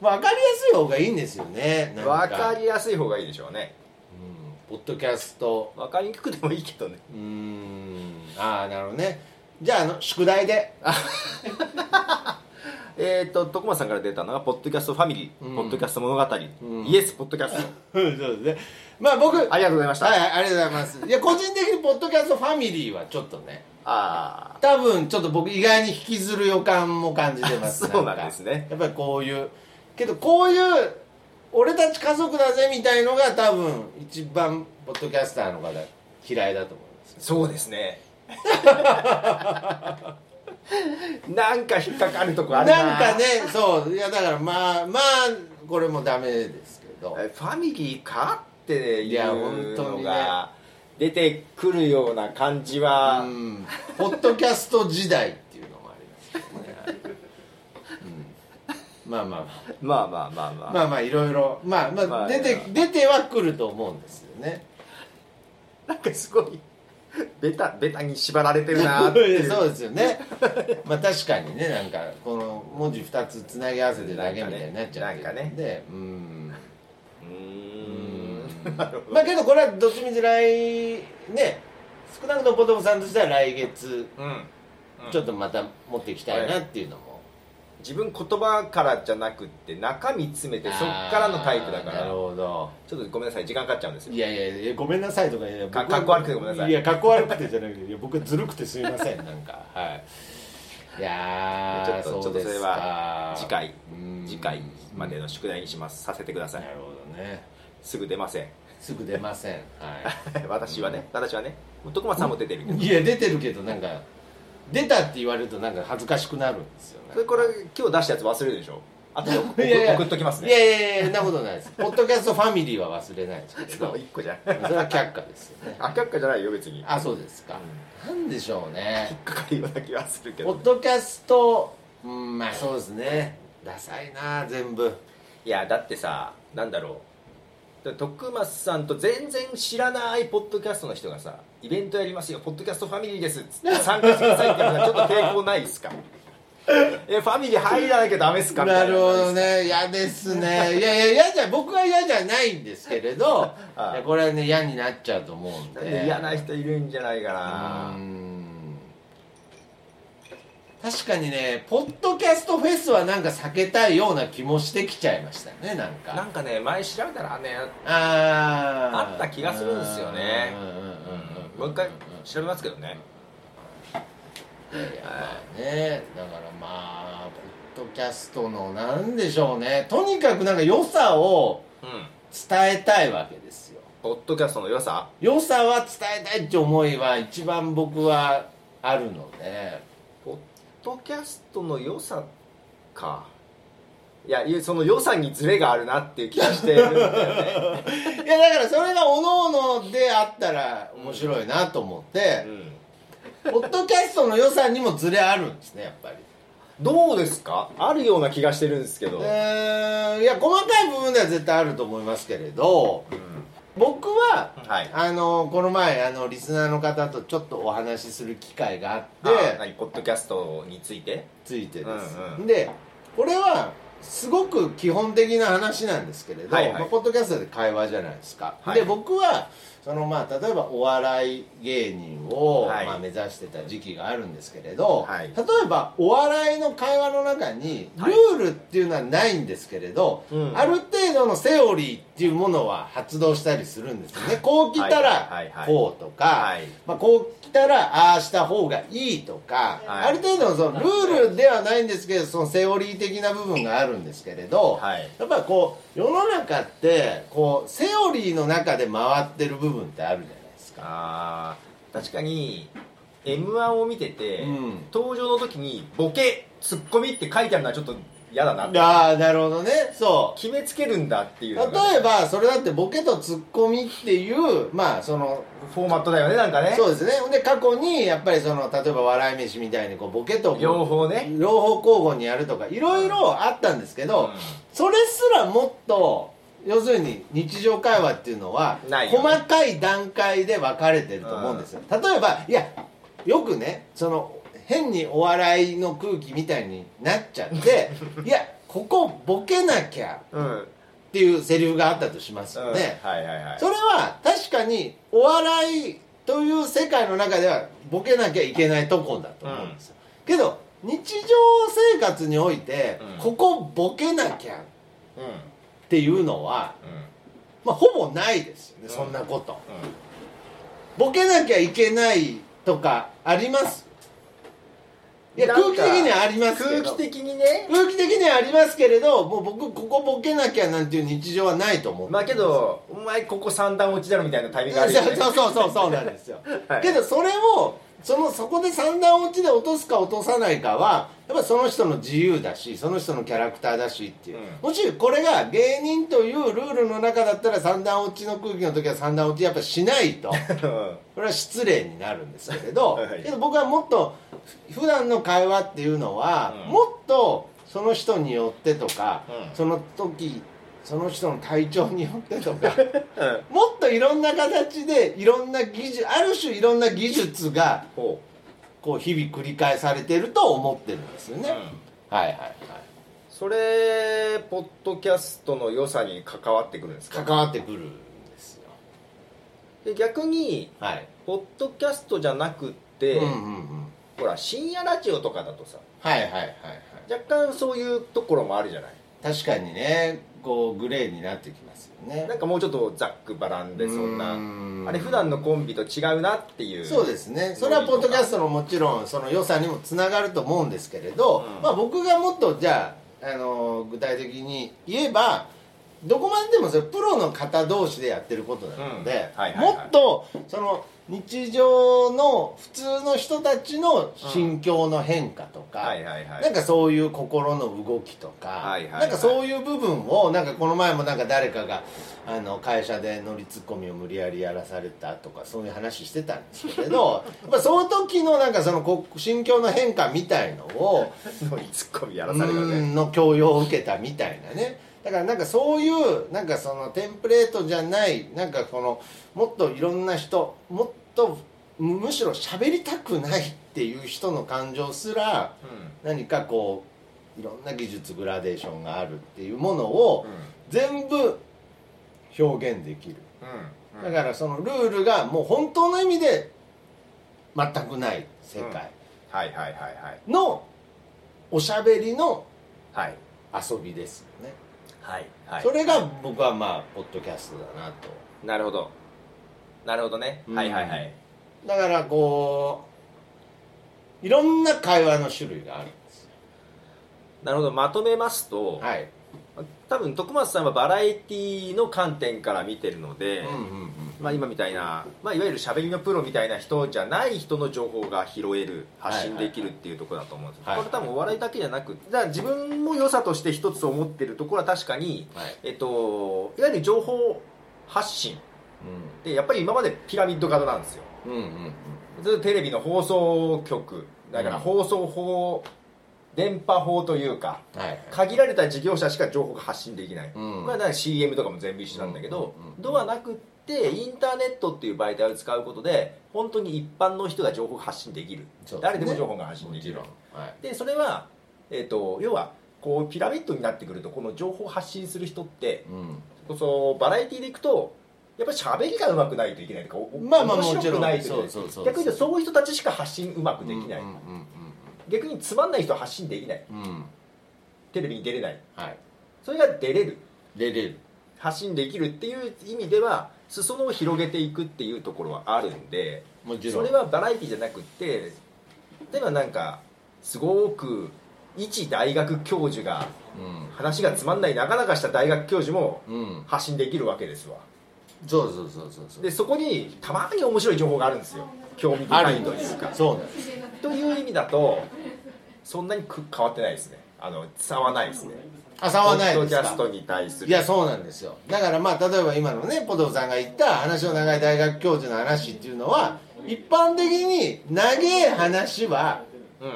分かりやすい方がいいんですよね。分か。りやすい方がいいでしょうね。うんポッドキャスト。分かりにくくてもいいけどね。うーん。ああなるほどね。じゃああの宿題で えっ、と徳間さんから出たのが「ポッドキャストファミリー」うん。ポッドキャスト物語」ん。イエスポッドキャスト。うんそうですね。まあ僕ありがとうございました、はいはいありがとうございます。いや個人的にポッドキャストファミリーはちょっとねあ多分ちょっと僕意外に引きずる予感も感じてます。そうなんかですね。やっぱりこういうけどこういう俺たち家族だぜみたいのが多分一番ポッドキャスターの方嫌いだと思いますそうですね なんか引っかかるとこあるな。なんかねそう。いやだからまあまあこれもダメですけど。えファミリーかっていうのが出てくるような感じうは、ん。ポッドキャスト時代っていうのもありますけどねまあまあまあ。まあまあまあまあ、まあまあいろいろ。まあまあ、まあ出て出てはくると思うんですよね。なんかすごいベタベタに縛られてるなーっていう。そうですよね。まあ確かにねなんかこの文字2つつなぎ合わせてだけみたいになっちゃってるんで。うん。ううーんまあけどこれはどっちみち来ね少なくともポトフさんとしては来月うん。ちょっとまた持っていきたいなっていうのも、自分言葉からじゃなくって中身詰めてそっからのタイプだから。なるほど。ちょっとごめんなさい時間かかっちゃうんですよ。いやいやいやごめんなさいとかいやかかっこ悪くてごめんなさい。いやかっこ悪くてじゃなくていや僕はずるくてすみませんなんか。はい。いやーちょっとちょっとそれかは次回うん次回までの宿題にします。させてくださないるほどね。すぐ出ません。すぐ出ません。は私はね私はね。徳松さんも出てるけど。いいや出てるけどなんか出たって言われるとなんか恥ずかしくなるんですよね。それこれ今日出したやつ忘れるでしょ？あとで送 送っときますいやねいやいやそんなことないです。ポッドキャストファミリーは忘れないですけど。1個じゃ。んそれは却下ですよね。あ却下じゃないよ別に。あそうですか、なんでしょう引ねっかかるような気はするけポどッドキャストうんまあそうですね。ダサいな全部。いやだってさなんだろう徳松さんと全然知らないポッドキャストの人がさイベントやりますよポッドキャストファミリーですっつって参加してくださいって言ちょっと抵抗ないっすか。えファミリー入らなきゃダメっすかな。るほどね。嫌ですね。いやいや嫌じゃ僕は嫌じゃないんですけれど これはね嫌になっちゃうと思うんで。で嫌な人いるんじゃないかうなん確かにねポッドキャストフェスはなんか避けたいような気もしてきちゃいましたねなんか。なんかね前調べたらねあー。あった気がするんですよね。うんうんうんうんもう一回調べますけどね。いやねだからまあポッドキャストのなんでしょうね。とにかくなんか良さをうん伝えたいわけですよ。ポッドキャストの良さ？良さは伝えたいって思いは一番僕はあるのでドキャストの良さか。いやその良さにズレがあるなっていう気がしてるんだよね。いやだからそれがおのおのであったら面白いなと思って、ポッドキャストの良さにもズレあるんですねやっぱり。どうですか？あるような気がしてるんですけど、いや細かい部分では絶対あると思いますけれど僕ははい。あのこの前あのリスナーの方とちょっとお話しする機会があってポッドキャストについて？ついてです、うんうん。でこれはすごく基本的な話なんですけれど、はいはい。まあ、ポッドキャストで会話じゃないですか、はい。で僕はそのまあ例えばお笑い芸人を、はい。まあ、目指してた時期があるんですけれど、はい。例えばお笑いの会話の中にルはい。ールっていうのはないんですけれど、うん。ある程度のセオリーっていうものは発動したりするんですよね。こう来たはいはいらはいはい。こうとか、はい。まあ、こう来たらああした方がいいとか、はい。ある程度のそのルールではないんですけどそのセオリー的な部分があるんですけれど、はい。やっぱりこう世の中ってこうセオリーの中で回ってる部分ってあるじゃないですか。あー確かに m 1を見てて、うん。登場の時にボケツッコミって書いてあるのはちょっと嫌だなってああなるほどね。そう。決めつけるんだっていう例えばそれだってボケとツッコミっていうまあそのフォーマットだよねなんかね。そうですね。で過去にやっぱりその例えば笑い飯みたいにこうボケと両方ね。両方交互にやるとかいろいろあったんですけど、うん。それすらもっと要するに日常会話っていうのは細かい段階で分かれてると思うんですよ、例えばいやよくねその変にお笑いの空気みたいになっちゃって いやここボケなきゃうん、うんっていうセリフがあったとしますよね、それは確かにお笑いという世界の中ではボケなきゃいけないとこだと思うんですよ、けど日常生活において、うん。ここボケなきゃっうんうんていうのは、まあ、ほぼないですよね、そんなこと。ボケなきゃいけないとかあります？いや空気的にはありますけど。空気的にね。空気的にはありますけれどもう僕ここボケなきゃなんていう日常はないと思ってまあけどお前ここ三段落ちだろみたいなタイミングあるよね。そうそうそうそうなんですよ、はい。けどそれをそのそこで三段落ちで落とすか落とさないかはやっぱその人の自由だしその人のキャラクターだしっていう、うん。もしこれが芸人というルールの中だったら三段落ちの空気の時は三段落ちやっぱしないと。これは失礼になるんですけれど、はいけど僕はもっとふ普段の会話っていうのは、うん。もっとその人によってとか、うん。その時その人の体調によってとか。もっといろんな形でいろんな技術ある種いろんな技術がほこう日々繰り返されてると思ってるんですよう、ね、うん。はいはいはい。それポッドキャストの良さに関わってくるんですか？関わってくるんですよ。で逆にはい。ポッドキャストじゃなくって、うんうんうん。ほら深夜ラジオとかだとさはいはいはいはい。若干そういうところもあるじゃない？確かにねこうグレーになってきますよね。なんかもうちょっとざっくばらんでそんなあれ普段のコンビと違うなっていう。そうですね。それはポッドキャストのもちろんその良さにもつながると思うんですけれど、うん。まあ、僕がもっとじゃあ、あの具体的に言えばどこまででもそれプロの方同士でやってることなので、うん。はいはいはい。もっとその日常の普通の人たちの心境の変化とか、はいはいはい。なんかそういう心の動きとか、はいはいはい。なんかそういう部分をなんかこの前もなんか誰かがあの会社で乗りツッコミを無理やりやらされたとかそういう話してたんですけれど やっぱその時のなんかそのこ心境の変化みたいのをのにツッコミやらされるようねんの教養を受けたみたいなね。だからなんかそういうなんかそのテンプレートじゃないなんかこのもっといろんな人もっとむむしろ喋りたくないっていう人の感情すらう何かこういろんな技術グラデーションがあるっていうものを全部表現できる。うん。だからそのルールがもう本当の意味で全くない世界。のおしゃべりのはい。遊びですよね。はいはい。それが僕はまあポッドキャストだなと。なるほどなるほどね、うん。はいはいはい。だからこういろんな会話の種類があるんですよ。なるほど。まとめますと、はい。多分徳松さんはバラエティの観点から見てるので、うんうんうんまあ、今みたいな、まあ、いわゆるしゃべりのプロみたいな人じゃない人の情報が拾える発信できるっていうところだと思うんです、はいはい。これ多分お笑いだけじゃなくじゃあ自分も良さとして一つ思ってるところは確かに、はい。えっと、いわゆる情報発信でやっぱり今までピラミッド型なんですよ。うんうんうんテレビの放送局。だからうん。放送法、電波法というかはいはい。限られた事業者しか情報が発信できない、うん。これはだから CM とかも全部一緒なんだけど、うんうんうんではなくってインターネットっていう媒体を使うことで本当に一般の人が情報が発信できる、誰でも情報が発信できる。はい。でそれは、えー、と要はこうピラミッドになってくるとこの情報を発信する人ってうん。そうバラエティでいくとやっぱり喋りがうまくないといけないとかおまあまあ面白くないとい逆に言うとそういう人たちしか発信うまくできない、うんうん逆につまんない人は発信できない。うん。うんうんテレビに出れない。はい。それが出れる。出れる。発信できるっていう意味では裾野を広げていくっていうところはあるんでそれはバラエティじゃなくって例えばなんかすごく一大学教授が話がつまんないなかなかした大学教授もうん。うん発信できるわけですわ。そうそうそうそうそうでそこにたまに面白い情報があるんですよ。興味あ深いというか。そうなんです。という意味だとそんなにく変わってないですね。あの差はないですね。あ差はないですか？ドキャストに対する。いやそうなんですよ。だからまあ例えば今のねポトフさんが言った話の長い大学教授の話っていうのは一般的に長い話はうん。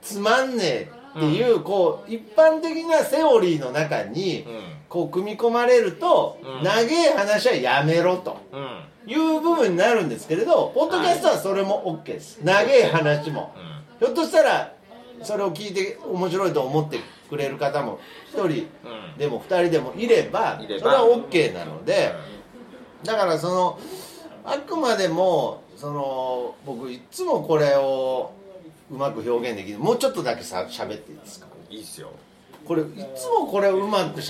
つまんねえっていう、こう一般的なセオリーの中にうんこう組み込まれると、うん。長い話はやめろとうん。いう部分になるんですけれどポッドキャストはそれも OK です。長い話も。ひょっとしたらそれを聞いて面白いと思ってくれる方も1人でも2人でもいればいれば。それは OK なのでだからそのあくまでもその僕いつもこれをうまく表現できるもうちょっとだけさ喋っていいですか？いいっすよこれいつもこれをうまく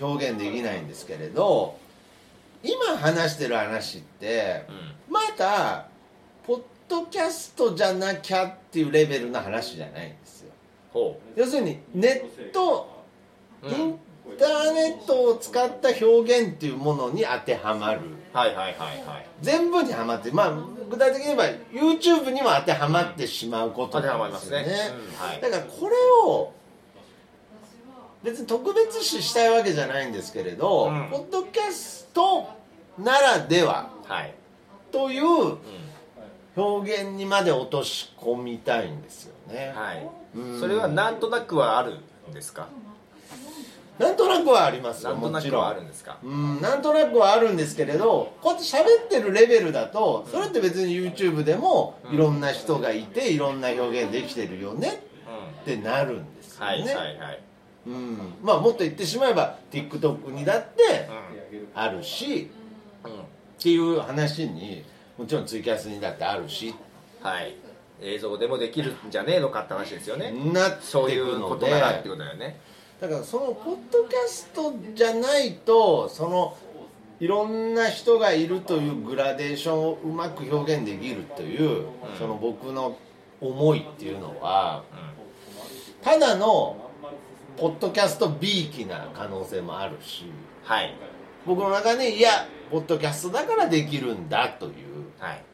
表現できないんですけれど今話してる話ってうん。まだポッドキャストじゃなきゃっていうレベルの話じゃないんですよ。ほ要するにネットう、インターネットを使った表現っていうものに当てはまる。はいはいはいはい。全部にはまってまあ具体的に言えば YouTube にも当てはまってしまうことなんでりますよね。うんはい。だからこれを別に特別視したいわけじゃないんですけれど、うん。ポッドキャストならでははい、というう表現にまで落とし込みたいんですよね。ん、はい。うん。それはなんとなくはあるんですか？なんとなくはありますよなんとなくもちろん。はあるんですか？うんなんとなくはあるんですけれどこうやって喋ってるレベルだとそれって別に YouTube でもうん。いろんな人がいていろんな表現できてるよねうんってなるんですよはいね、はいはいうん、まあもっと言ってしまえば TikTok にだってうあるしんうん。っていう話にもちろんツイキャスにだってあるし。はい。映像でもできるんじゃねえのかって話ですよね。なってそういくうことなってことだよね。だからそのポッドキャストじゃないとそのいろんな人がいるというグラデーションをうまく表現できるという、その僕の思いっていうのはただのポッドキャスト B 期な可能性もあるし。はい。僕の中でいやポッドキャストだからできるんだという。はい。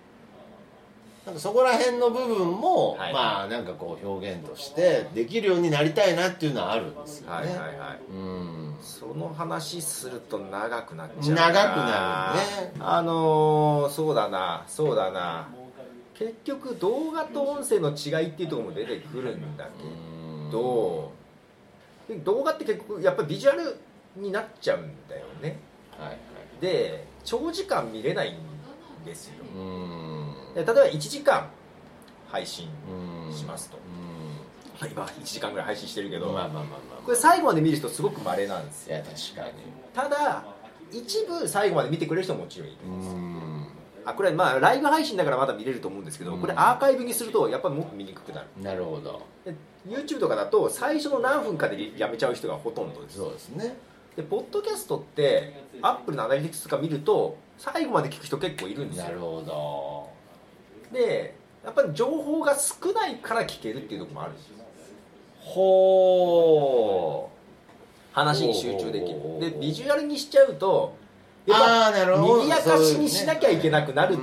なんかそこら辺の部分も、はい。まあなんかこう表現としてできるようになりたいなっていうのはあるんですよね。はいはいはい。うん。その話すると長くなっちゃう長くなるね。あのー、そうだなそうだな。結局動画と音声の違いっていうところも出てくるんだけど動画って結局やっぱりビジュアルになっちゃうんだよね。はいはい。で長時間見れないんですよ。うん。で例えば1時間配信うん。しますと。今1時間ぐらい配信してるけど、んまあまあまあまあ。これ最後まで見る人すごく稀なんですよ。いや確かに。ただ一部最後まで見てくれる人ももちろんいるうんあこれまあライブ配信だからまだ見れると思うんですけど、うん。これアーカイブにするとやっぱりもっと見にくくなる。なるほど。で YouTube とかだと最初の何分かでやめちゃう人がほとんどです。そうですね。でポッドキャストってアップルのアナリティクスとか見ると最後まで聞く人結構いるんですよ。なるほど。でやっぱり情報が少ないから聞けるっていうところもあるんですよ。ほ話に集中できる。でビジュアルにしちゃうとやっあぱあなるほど。賑やかしにしなきゃいけなくなるる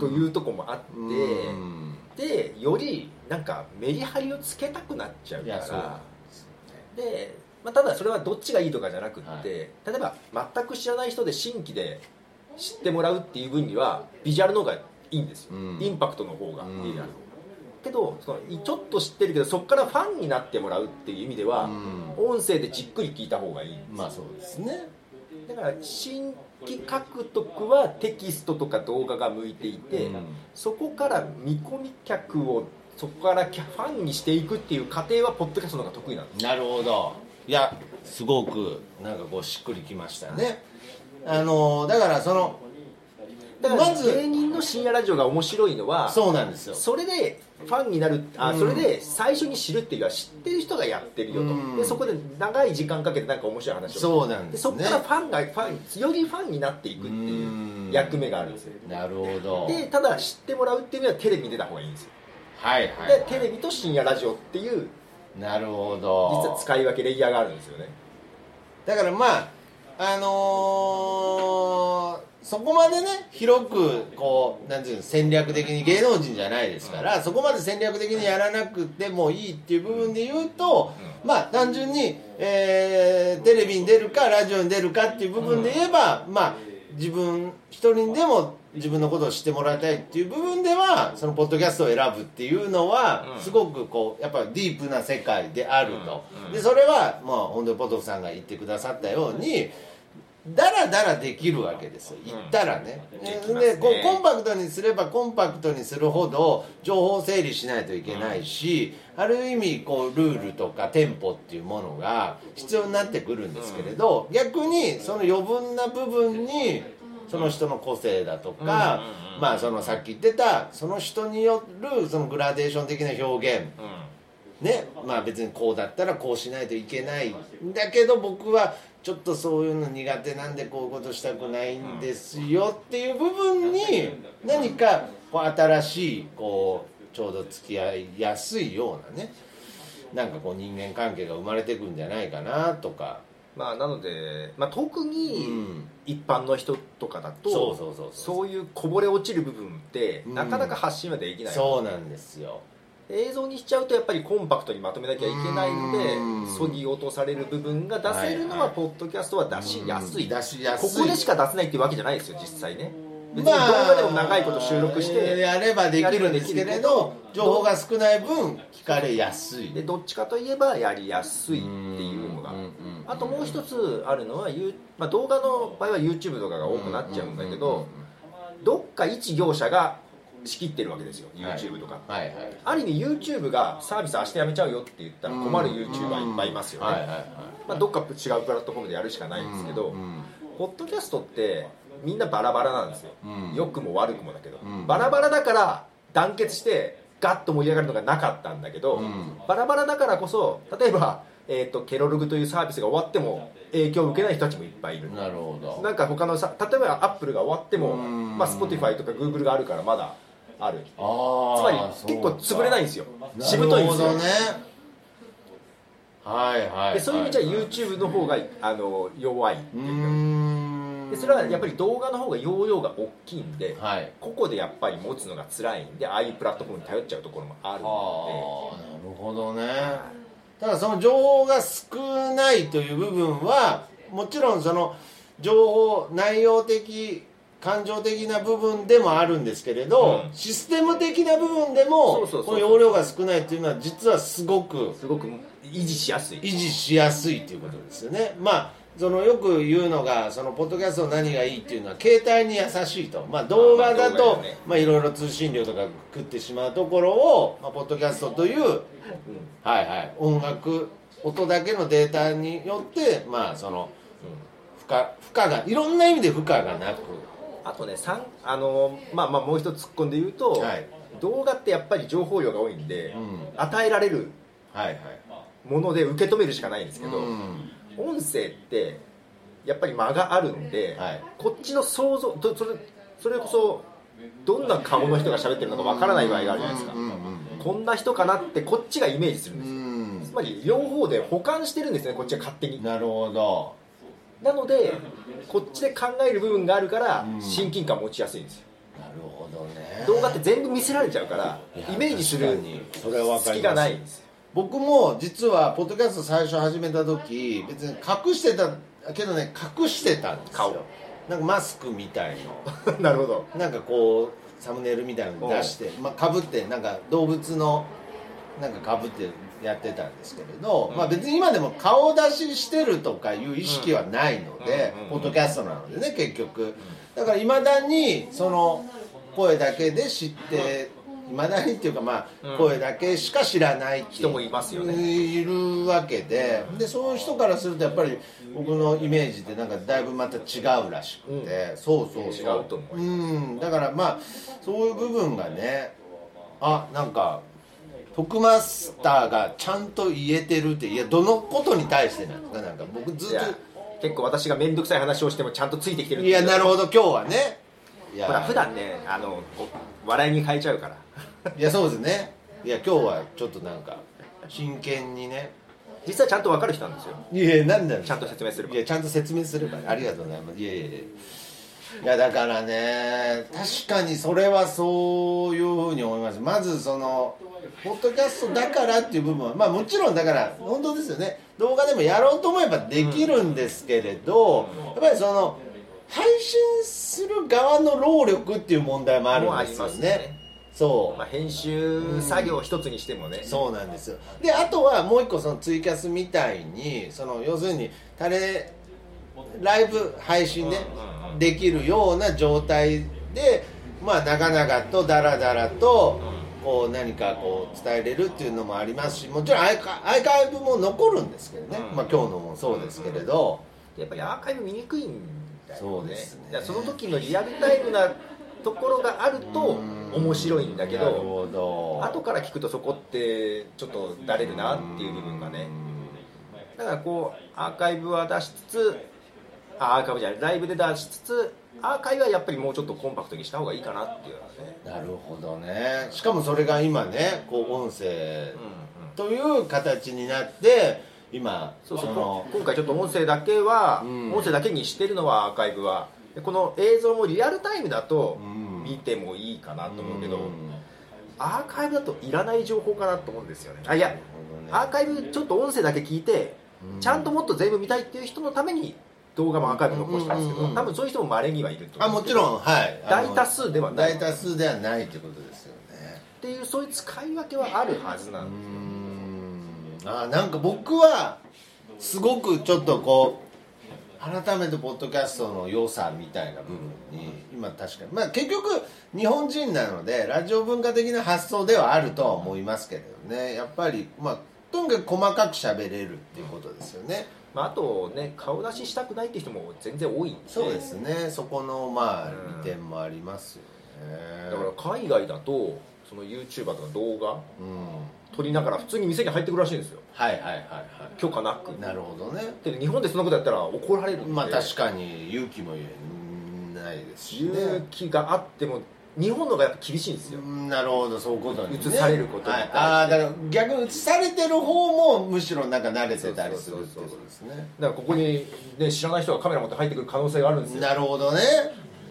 というところもあってうんでよりなんかメリハリをつけたくなっちゃうから。で、まあ、ただそれはどっちがいいとかじゃなくって、はい。例えば全く知らない人で新規で知ってもらうっていう分にはビジュアルの方がいいんですよ、うん。インパクトの方が。うん。いいなけどそのちょっと知ってるけどそこからファンになってもらうっていう意味では、うん。音声でじっくり聞いた方がいいまあそうですねだから新規獲得はテキストとか動画が向いていて、うん。そこから見込み客をそこからファンにしていくっていう過程はポッドキャストの方が得意なんです。なるほど。いやすごくなんかこうしっくりきましたね。あのだからそのだからまず芸人の深夜ラジオが面白いのはそうなんですよ。それでファンになるあ、うん。それで最初に知るっていうよりは知ってる人がやってるよと、うん。でそこで長い時間かけてなんか面白い話をそうなんでですね。そこからファンがファンよりファンになっていくっていう役目があるんですよ。なるほど。でただ知ってもらうっていうにはテレビに出た方がいいんですよ。はいはい、でテレビと深夜ラジオっていうなるほど。実は使い分けレイヤーがあるんですよね。だからまああのーそこまでね広くこうなんていうの戦略的に芸能人じゃないですから、そこまで戦略的にやらなくてもいいっていう部分で言うと、まあ単純に、えーテレビに出るかラジオに出るかっていう部分で言えば、まあ自分一人でも自分のことを知ってもらいたいっていう部分ではそのポッドキャストを選ぶっていうのはうん。すごくこうやっぱディープな世界であると、うん。でそれはまあ本当にポトフさんが言ってくださったようにだらだらできるわけですよ。言ったらね、うんね。こうコンパクトにすればコンパクトにするほど情報整理しないといけないし、ある意味こうルールとかテンポっていうものが必要になってくるんですけれど、逆にその余分な部分にその人の個性だとか、うんうんうんまあそのさっき言ってたその人によるそのグラデーション的な表現。ね。まあ別にこうだったらこうしないといけないんだけど僕はちょっとそういうの苦手なんでこういうことしたくないんですよっていう部分に何かこう新しいこうちょうど付き合いやすいようなね。なんかこう人間関係が生まれていくんじゃないかなとか、まあなので、まあ、特うにん、一般の人とかだと、そうそうそうそう。そういうこぼれ落ちる部分ってうん。なかなか発信はできない、そうなんですよ映像にしちゃうとやっぱりコンパクトにまとめなきゃいけないのでうん。そぎ落とされる部分が出せるのはポッドキャストは出しやすい、出しやすい。ここでしか出せないっていうわけじゃないですよ実際ね。別に動画でも長いこと収録してやればできるんですけれど情報が少ない分聞かれやすい。でどっちかといえばやりやすいっていうのが。あともう一つあるのは、まあ、動画の場合は YouTube とかが多くなっちゃうんだけどどっか一業者が仕切ってるわけですよ YouTube とか、はいはい。ある意味 YouTube がサービス明日やめちゃうよって言ったら困る YouTuber いっぱいいますよね、はいはいはい。まあ、どっか違うプラットフォームでやるしかないんですけど、うん。ポッドキャストってみんなバラバラなんですよ、うん。良くも悪くもだけど、うん。バラバラだから団結してガッと盛り上がるのがなかったんだけど、うん。バラバラだからこそ例えば、えー、とケロログというサービスが終わっても影響を受けない人たちもいっぱいいる。なるほど。なんか他のさ例えばアップルが終わっても、うん。まあ、Spotify とか Google があるからまだある。あつまり結構潰れないんですよ。しぶといんですよ。なるほどねはいはい。でそういう意味じゃは YouTube の方があの弱いってう。いうでそれはやっぱり動画の方が容量が大きいんではい。個々でやっぱり持つのが辛いんでああいうプラットフォームに頼っちゃうところもあるあのあなるほどね。ただその情報が少ないという部分はもちろんその情報内容的感情的な部分でもあるんですけれど、うん。システム的な部分でもそうそうそうこの容量が少ないっていうのは実はすごくですごく維持しやすい。維持しやすいということですよね。まあそのよく言うのがそのポッドキャストの何がいいっていうのは携帯に優しいと、まあ、動画だまあ動画とだね。まあいろいろ通信料とか食ってしまうところを、まあ、ポッドキャストという、はいはい、音楽音だけのデータによってまあその負荷負荷がいろんな意味で負荷がなくあとね三あのまあまあもう一つ突っ込んで言うと、はい。動画ってやっぱり情報量が多いんで、うん。与えられるもので受け止めるしかないんですけど、うん。音声ってやっぱり間があるんで、はい。こっちの想像とそれそれこそどんな顔の人が喋ってるのかわからない場合があるじゃないですか、うんうんこんな人かなってこっちがイメージするんうですよ、ん。つまり両方で補完してるんですねこっちが勝手に。なるほどなのでこっちで考える部分があるからうん親近感持ちやすいんですよ。なるほどね。動画って全部見せられちゃうからイメージする確かに。それはわかります。隙がないんですよ。僕も実はポッドキャスト最初始めた時別に隠してたけどね隠してたんです顔。よなんかマスクみたい なるほど。のなんかこうサムネイルみたいなの出してまあかぶってなんか動物のなんかかぶってやってたんですけれど、うん。まあ別に今でも顔出ししてるとかいう意識はないので、うん。うん。ポッドキャストなのでね結局。だからいまだにその声だけで知っていまだにっていうかまあ、うん。声だけしか知らない人もいますよね。いるわけででそういう人からするとやっぱり僕のイメージってなんかだいぶまた違うらしくて、そうそうそう。違うと思いうん。だからまあそういう部分がねあなんか徳マスターがちゃんと言えてるっていやどのことに対してなんですか？なんか僕ずっいや結構私が面倒くさい話をしてもちゃんとついてきてるといやなるどほど今日はね。いや。ほら普段ねあの笑いに変えちゃうから。いやそうですね。いや今日はちょっとなんか真剣にね。実はちゃんと分かる人なんですよ。いやいやなんだちゃんと説明するいやちゃんと説明するからありがとうございます。いやいやいや。いやだからね確かにそれはそういうふうに思います。まずそのポッドキャストだからっていう部分はまあもちろんだから本当ですよね。動画でもやろうと思えばできるんですけれど、やっぱりその配信する側の労力っていう問題もあるんですよね。ねそう。まあ、編集作業一つにしてもね、そうなんですよ。であとはもう一個そのツイキャスみたいにその要するにタレライブ配信ねうんうんうんできるような状態でまあ長々とダラダラとこう何かこう伝えれるっていうのもありますしもちろんアーカアーカイブも残るんですけどね、うん。まあ今日のもそうですけれど、やっぱりアーカイブ見にくいんだよね。そうですね。その時のリアルタイムなところがあると面白いんだけどほど。後から聞くとそこってちょっとだれるなっていう部分がね。だからこうアーカイブは出しつつあアーカイブじゃない。ライブで出しつつアーカイブはやっぱりもうちょっとコンパクトにした方がいいかなっていうのはね、なるほどね。しかもそれが今ねこう音声うんうん、という形になって今そうそう。の今回ちょっと音声だけは、うん。音声だけにしてるのはアーカイブは。でこの映像もリアルタイムだとうん。見てもいいかなと思うけど、うん。アーカイブだといらない情報かなと思うんですよね。あいやアーカイブちょっと音声だけ聞いて、うん。ちゃんともっと全部見たいっていう人のために動画もアーカイブ残したんですけど、多分そういう人もまれにはいるとあもちろんはい。大多数ではない。大多数ではないってことですよね。っていうそういう使い分けはあるはずなうんですん。あなんか僕はすごくちょっとこう改めてポッドキャストの良さみたいな部分に、今確かにまあ結局日本人なのでラジオ文化的な発想ではあるとは思いますけれどね。やっぱりまあとにかく細かく喋れるっていうことですよねまあ、あとね顔出ししたくないって人も全然多いんでそうですね。そこのまあうん。利点もありますよね。だから海外だとその YouTuber とか動画うん。撮りながら普通に店に入ってくるらしいんですよ。はいはいはいは許可なく。いなるほどね。で日本でそんなことやったら怒られるんで。まあ確かに勇気もないですしね。勇気があっても日本の方がやっぱ厳しいんですよ、うんなるほどそういうことに、ね、映されることにはい。ああだから逆に映されてる方もむしろなんか慣れてたりするってことですね。だからここに、ね、知らない人がカメラ持って入ってくる可能性があるんですよ。なるほどね。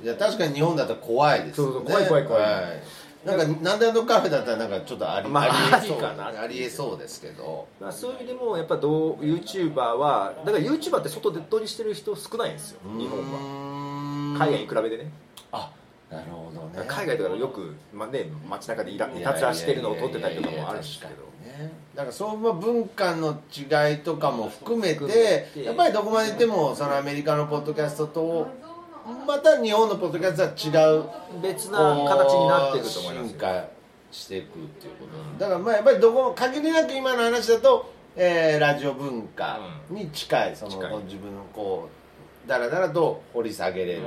いや確かに日本だったら怖いですよね。そうそう怖い怖い怖い。はい。なんかなんであのカフェだったらなんかちょっとあり,、まあありえそうかなありえそうですけど。まあ、そういう意味でもやっぱどう YouTuber はだから YouTuber って外で撮りしてる人少ないんですよ日本は。は海外に比べてね。あなるほどね。海外とかでよく、まあね、街中でいらいたずらしてるのを撮ってたりとかもあるんですけど。だからその文化の違いとかも含め含て。やっぱりどこまで行ってもそのアメリカのポッドキャストとまた日本のポッドキャストは違う別な形になっていくと思います。よ進化していくっていうことだからまあやっぱりどこも限りなく今の話だと、えーラジオ文化に近いその自分のこうだらだらと掘り下げれる、うん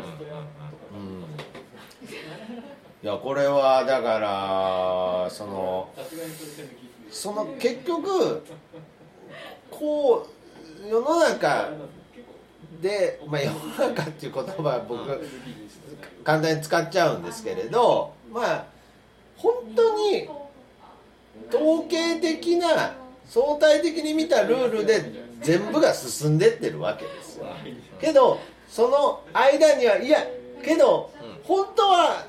いやこれはだからそのその結局こう世の中で、まあ、世の中っていう言葉は僕簡単に使っちゃうんですけれどまあ本当に統計的な相対的に見たルールで全部が進んでってるわけですよ。けどその間にはいやけど本当は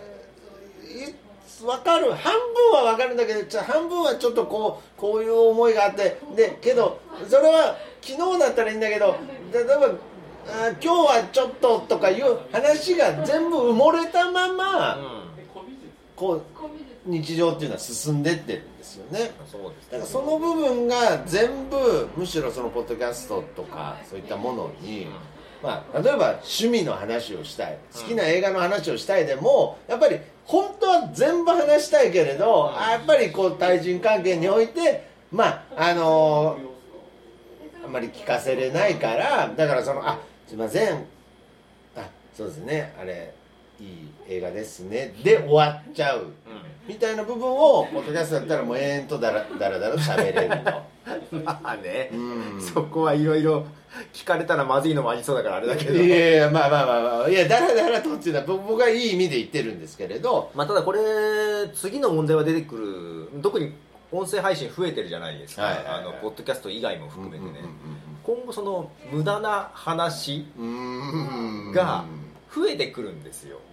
分かる。半分は分かるんだけど半分はちょっとこうこういう思いがあって。でけどそれは昨日だったらいいんだけど例えばあ今日はちょっととかいう話が全部埋もれたまま、こう日常っていうのは進んでってるんですよね。そうですだからその部分が全部むしろそのポッドキャストとかそういったものに、まあ、例えば趣味の話をしたい。好きな映画の話をしたいでもやっぱり本当は全部話したいけれど、あやっぱりこう対人関係においてまああのあんまり聞かせれないからだからその「あすいません。あそうですねあれいい映画ですね」で終わっちゃう。みたいな部分をポッドキャストだったらもう延々とだらだらだらと喋れると。まあね、うん。そこはいろいろ聞かれたらまずいのもありそうだからあれだけど。いやいやまあまあまあまあいやだらだらとっていうのは僕僕はいい意味で言ってるんですけれど。まあ、ただこれ次の問題は出てくる。特に音声配信増えてるじゃないですか、はいはいはい。あのポッドキャスト以外も含めてね、今後その無駄な話が増えてくるんですよ。うん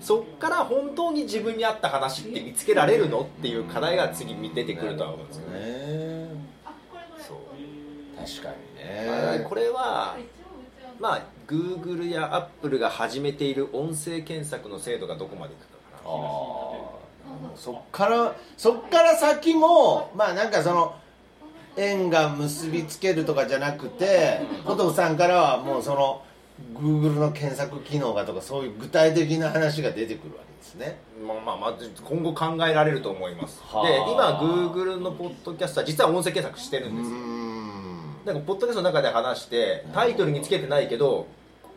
そっから本当に自分に合った話って見つけられるのっていう課題が次に出てくるとは思うんですよね。ねそう。確かにまあね。これはまあ Google や Apple が始めている音声検索の精度がどこまでいくかかな。そっからそっから先もまあなんかその縁が結びつけるとかじゃなくてポトフさんからはもうその Google の検索機能がとかそういう具体的な話が出てくるわけですね。まあまあまあ今後考えられると思います。はあ。で今 Google のポッドキャストは実は音声検索してるんです。よんなんかポッドキャストの中で話してタイトルにつけてないけど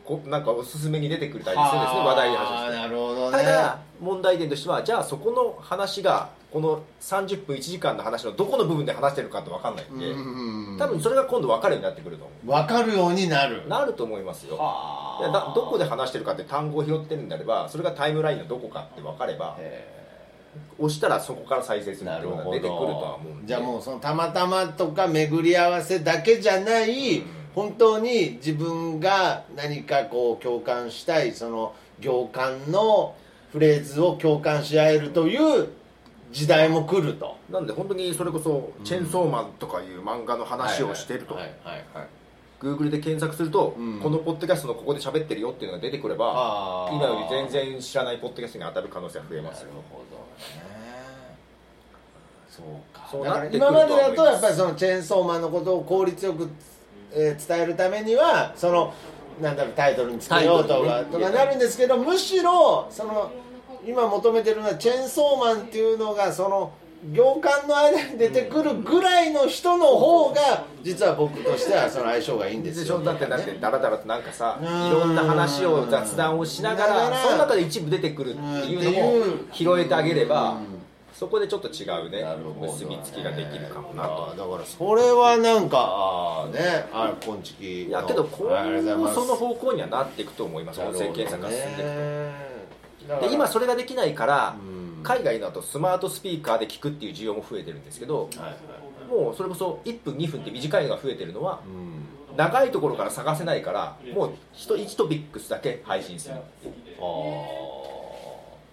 こなんかおすすめに出てくれたりするんですね。話題に話して。なるほどね。ただ問題点としてはじゃあそこの話がこの30分1時間の話のどこの部分で話してるかって分かんないんでうん多分それが今度分かるようになってくると思分かるようになる。うなると思いますよ。だどこで話してるかって単語を拾ってるんであればそれがタイムラインのどこかって分かればへ押したらそこから再生すえるっていうのが出てくるとは思うんで。じゃあもうそのたまたまとか巡り合わせだけじゃない、本当に自分が何かこう共感したいその行間のフレーズを共感し合えるという時代も来ると。なんで本当にそれこそ「チェンソーマン」とかいう漫画の話をしてると、はいはいはいはい。Google で検索すると、うん。このポッドキャストのここで喋ってるよっていうのが出てくれば今より全然知らないポッドキャストに当たる可能性が増えますよ。なるほどね。そうか。今までだとやっぱりそのチェーンソーマンのことを効率よく、えー伝えるためにはそのなんだろうタイトルにつけようとか,、とかなるんですけどむしろその今求めてるのはチェーンソーマンっていうのがその行間の間に出てくるぐらいの人の方が実は僕としてはその相性がいいんですよ。でしょ？だってだってダラダラとなんかさうん。いろんな話を雑談をしながららその中で一部出てくるっていうのも拾えてあげればそこでちょっと違うね。結びつきができるかもなあとーだからそれはなんかあーね。あこんちきいやけど今後その方向にはなっていくと思います。音声検索が進んでいくくとで今それができないからうん。海外だとスマートスピーカーで聞くっていう需要も増えてるんですけどもうそれこそ1分2分って短いのが増えてるのはうん。長いところから探せないからもう1トピックスだけ配信するあ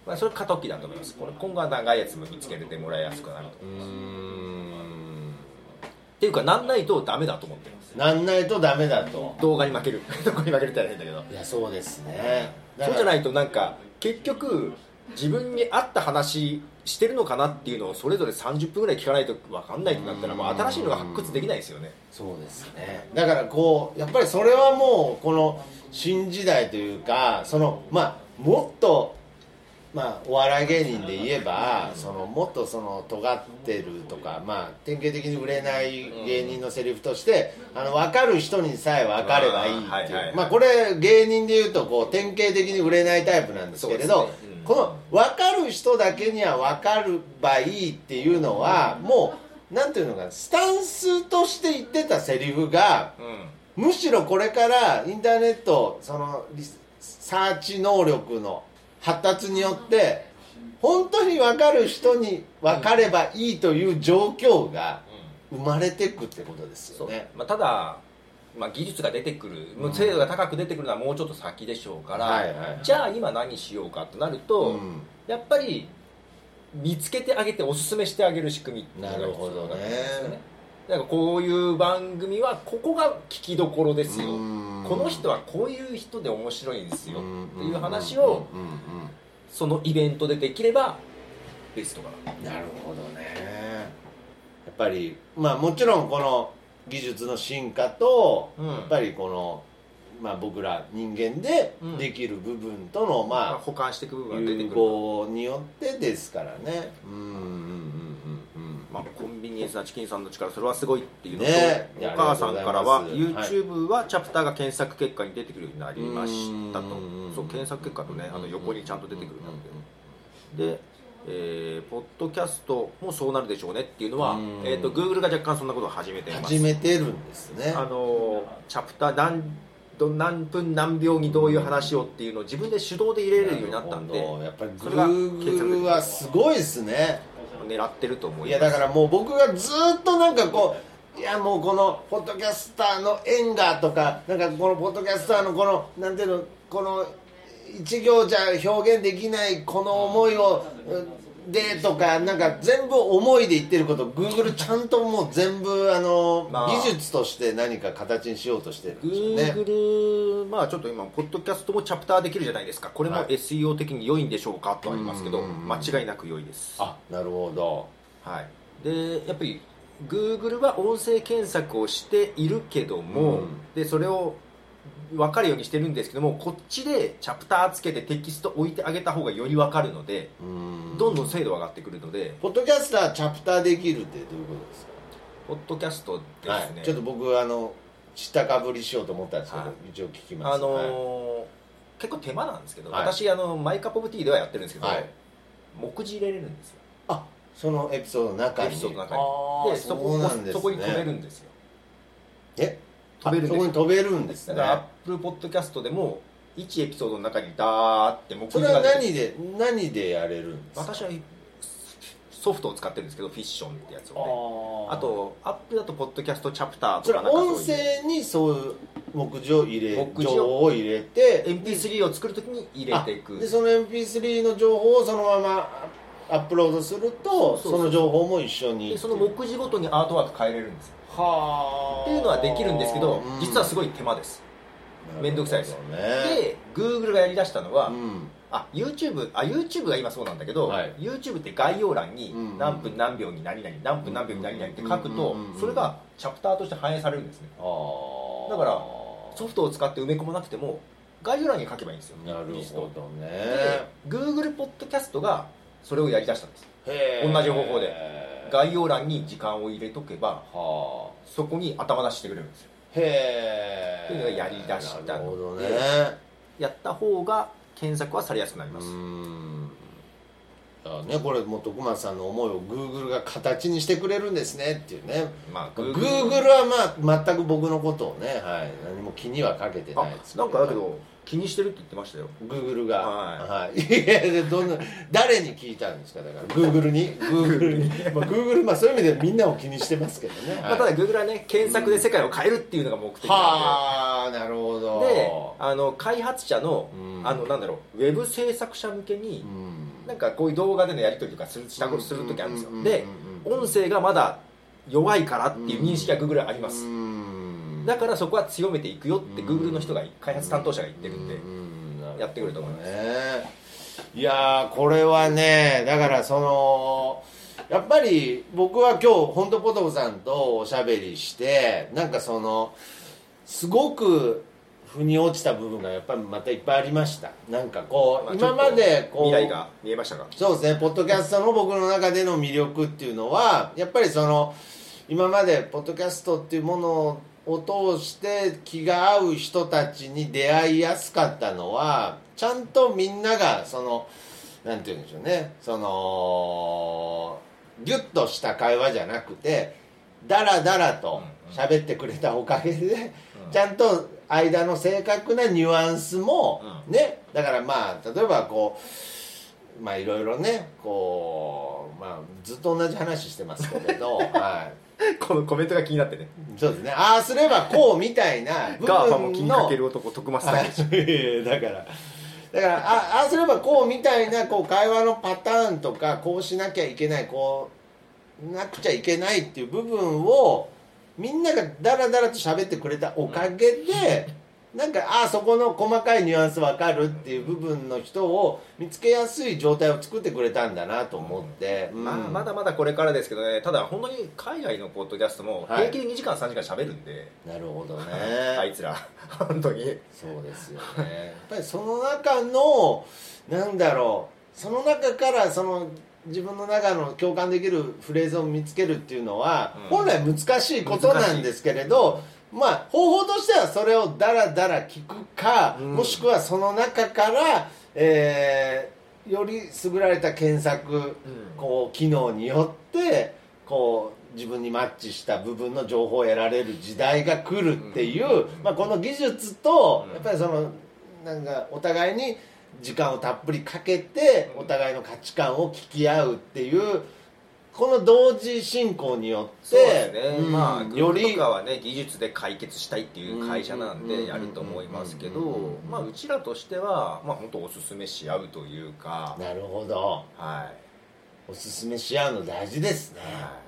まあ、それ過渡期だと思います。これ今後は長いやつも見つけてもらいやすくなるとーうーん。っていうかなんないとダメだと思ってます。なんないとダメだと。動画に負ける。動画に負けるって言ったら変だけど。いやそうですね。そうじゃないいとなんか結局自分に合った話してるのかなっていうのをそれぞれ30分ぐらい聞かないと分かんないってなったらもう新しいのが発掘できないですよね。そうですね。だからこうやっぱりそれはもうこの新時代というかそのまあもっとまあお笑い芸人で言えばそのもっとその尖ってるとかまあ典型的に売れない芸人のセリフとしてあの分かる人にさえ分かればいいっていう。あーはいはいはい。まあこれ芸人で言うとこう典型的に売れないタイプなんですけれど、この分かる人だけには分かればいいっていうのはもうなんていうのかなスタンスとして言ってたセリフがうん。むしろこれからインターネットそのリサーチ能力の発達によって本当に分かる人に分かればいいという状況が生まれていくってことですよね。まあ、ただ、まあ、技術が出てくる。精度が高く出てくるのはもうちょっと先でしょうから、はいはいはい。じゃあ今何しようかとなると、うん。やっぱり見つけてあげておすすめしてあげる仕組みっていうのがなるほどね必要なんですよねなんかこういう番組はここが聞きどころですよ。うん。この人はこういう人で面白いんですよ。うん。っていう話をうんうんうんそのイベントでできればベストかななるほどね。やっぱりまあもちろんこの技術の進化と、うん。やっぱりこの、まあ、僕ら人間でうん。できる部分との、まあま保管していく部あ分が出て融くるによってですからね。うんうんうんうんうんまあ、コンビニエンスなチキンさんの力それはすごいっていうのと、ね。お母さんからは YouTube はチャプターが検索結果に出てくるようになりましたと。うん。そう検索結果とねあの横にちゃんと出てくるんだって。で、えーポッドキャストもそうなるでしょうねっていうのはうん、えー、と Google が若干そんなことを始めています。始めてるんですね。あのチャプター何ど何分何秒にどういう話をっていうのを自分で手動で入れれるようになったんでやっぱりそれが Google はすごいですね狙ってると思います。いやだからもう僕がずっとなんかこういやもうこのポッドキャスターの縁がとかなんかこのポッドキャスターのこのなんていうのこの一行じゃ表現できないこの思いをでとかなんか全部思いで言ってること Google ちゃんともう全部あの、まあ。技術として何か形にしようとしてるんですよね。Google まあちょっと今ポッドキャストもチャプターできるじゃないですか。これもはい。SEO 的に良いんでしょうかとありますけどうん間違いなく良いです。あなるほど。はい。でやっぱり Google は音声検索をしているけども、うん。でそれを分かるようにしてるんですけどもこっちでチャプターつけてテキスト置いてあげた方がより分かるのでうん。どんどん精度上がってくるので。ポッドキャスターチャプターできるってどういうことですか？ポッドキャストですね、はい、ちょっと僕あの下かぶりしようと思ったんですけど、はい。一応聞きます。あのはい。ー結構手間なんですけど、はい私あのマイカップオブティーではやってるんですけど、はい。目次入れれるんですよ。あそのエピソードの中に。エピソードの中に。でそこそこに飛べるんですよ。え？飛べるそこに飛べるんですね。だからアップルポッドキャストでも1エピソードの中にダーって目それは次が出て何で何でやれるんですか？私はソフトを使ってるんですけどフィッションってやつをね。あとアップルだとポッドキャストチャプターそとかなんか音そういう。声にそういう目次を入れ目次を情報を入れて MP3 を作るときに入れていく。あでその MP3 の情報をそのままアップロードするとその情報も一緒にでその目次ごとにアートワーク変えれるんですよ。はあっていうのはできるんですけど、うん。実はすごい手間です。めんどくさいです。で Google がやりだしたのは、うん。あ YouTube あ YouTube が今そうなんだけど、はい。YouTube って概要欄にうん何分何秒に何々何分何秒に何々って書くとうんそれがチャプターとして反映されるんですね。だからソフトを使って埋め込まなくても概要欄に書けばいいんですよなるほどね。で Google ポッドキャストがそれをやりだしたんです。同じ方法で概要欄に時間を入れとけばはそこに頭出ししてくれるんですよ。あへえ。っていうのがやりだしたの。でなるほどね。やった方が検索はされやすくなりうます。ん。だからねこれもう徳松さんの思いを Google が形にしてくれるんですね。っていうね。まあ Google はまあ全く僕のことをね、はい、何も気にはかけてないですあなんかだけど気にしてるって言ってましたよ。Google が。はい。はい、いやでどんな誰に聞いたんですか？だから。Google に。Google に。まあ Google まあそういう意味でみんなを気にしてますけどね、まあ、ただ Google はね検索で世界を変えるっていうのが目的なんはあなるほど。でであの開発者のうん。あのなんだろうウェブ制作者向けにうん。なんかこういう動画でのやり取りとかするしたことする時あるんですうんよでうん音声がまだ弱いからっていう認識が Google はありまうすんだからそこは強めていくよってうん。Google の人が開発担当者が言ってるんでうん。やってくると思います。ね。いやーこれはねだからそのやっぱり僕は今日本当ポトフさんとおしゃべりしてなんかそのすごく腑に落ちた部分がやっぱりまたいっぱいありました。なんかこう、まあ今までこう未来が見えましたがそうですねポッドキャストの僕の中での魅力っていうのはやっぱりその今までポッドキャストっていうものを通して気が合う人たちに出会いやすかったのはちゃんとみんながそのなんて言うんでしょうね。そのギュッとした会話じゃなくてダラダラと喋ってくれたおかげで、うん。ちゃんと間の正確なニュアンスも、うね。だからまあ例えばこうまあいろいろねこうまあずっと同じ話してますけれど は このコメントが気になってね。いそうですね。ああすればこうみたいな部分のガーファも気にかける男徳松はい武いやいやだから。だからあああすればこうみたいなこう会話のパターンとかこうしなきゃいけないこうなくちゃいけないっていう部分をみんながダラダラと喋ってくれたおかげで、なんかああそこの細かいニュアンス分かるっていう部分の人を見つけやすい状態を作ってくれたんだなと思って、うん。まあ、まだまだこれからですけどね。ただ本当に海外のポッドキャストもはい平気で2時間3時間喋るんで、なるほどね。あいつら。本当に。そうですよね。やっぱりその中のなんだろう。その中からその自分の中の共感できるフレーズを見つけるっていうのは、うん。本来難しいことなんですけれどまあ方法としてはそれをダラダラ聞くか、うん。もしくはその中から、えーより優れた検索、こう機能によってこう自分にマッチした部分の情報を得られる時代が来るっていう、まあ、この技術とうん。やっぱりそのなんかお互いに時間をたっぷりかけてうん。お互いの価値観を聞き合うっていうこの同時進行によってそうですね、うんまあよりとかはね技術で解決したいっていう会社なんうんでやると思いますけどうんまあうちらとしてはまあ本当おすすめし合うというか。なるほど。はい。おすすめし合うの大事ですね。は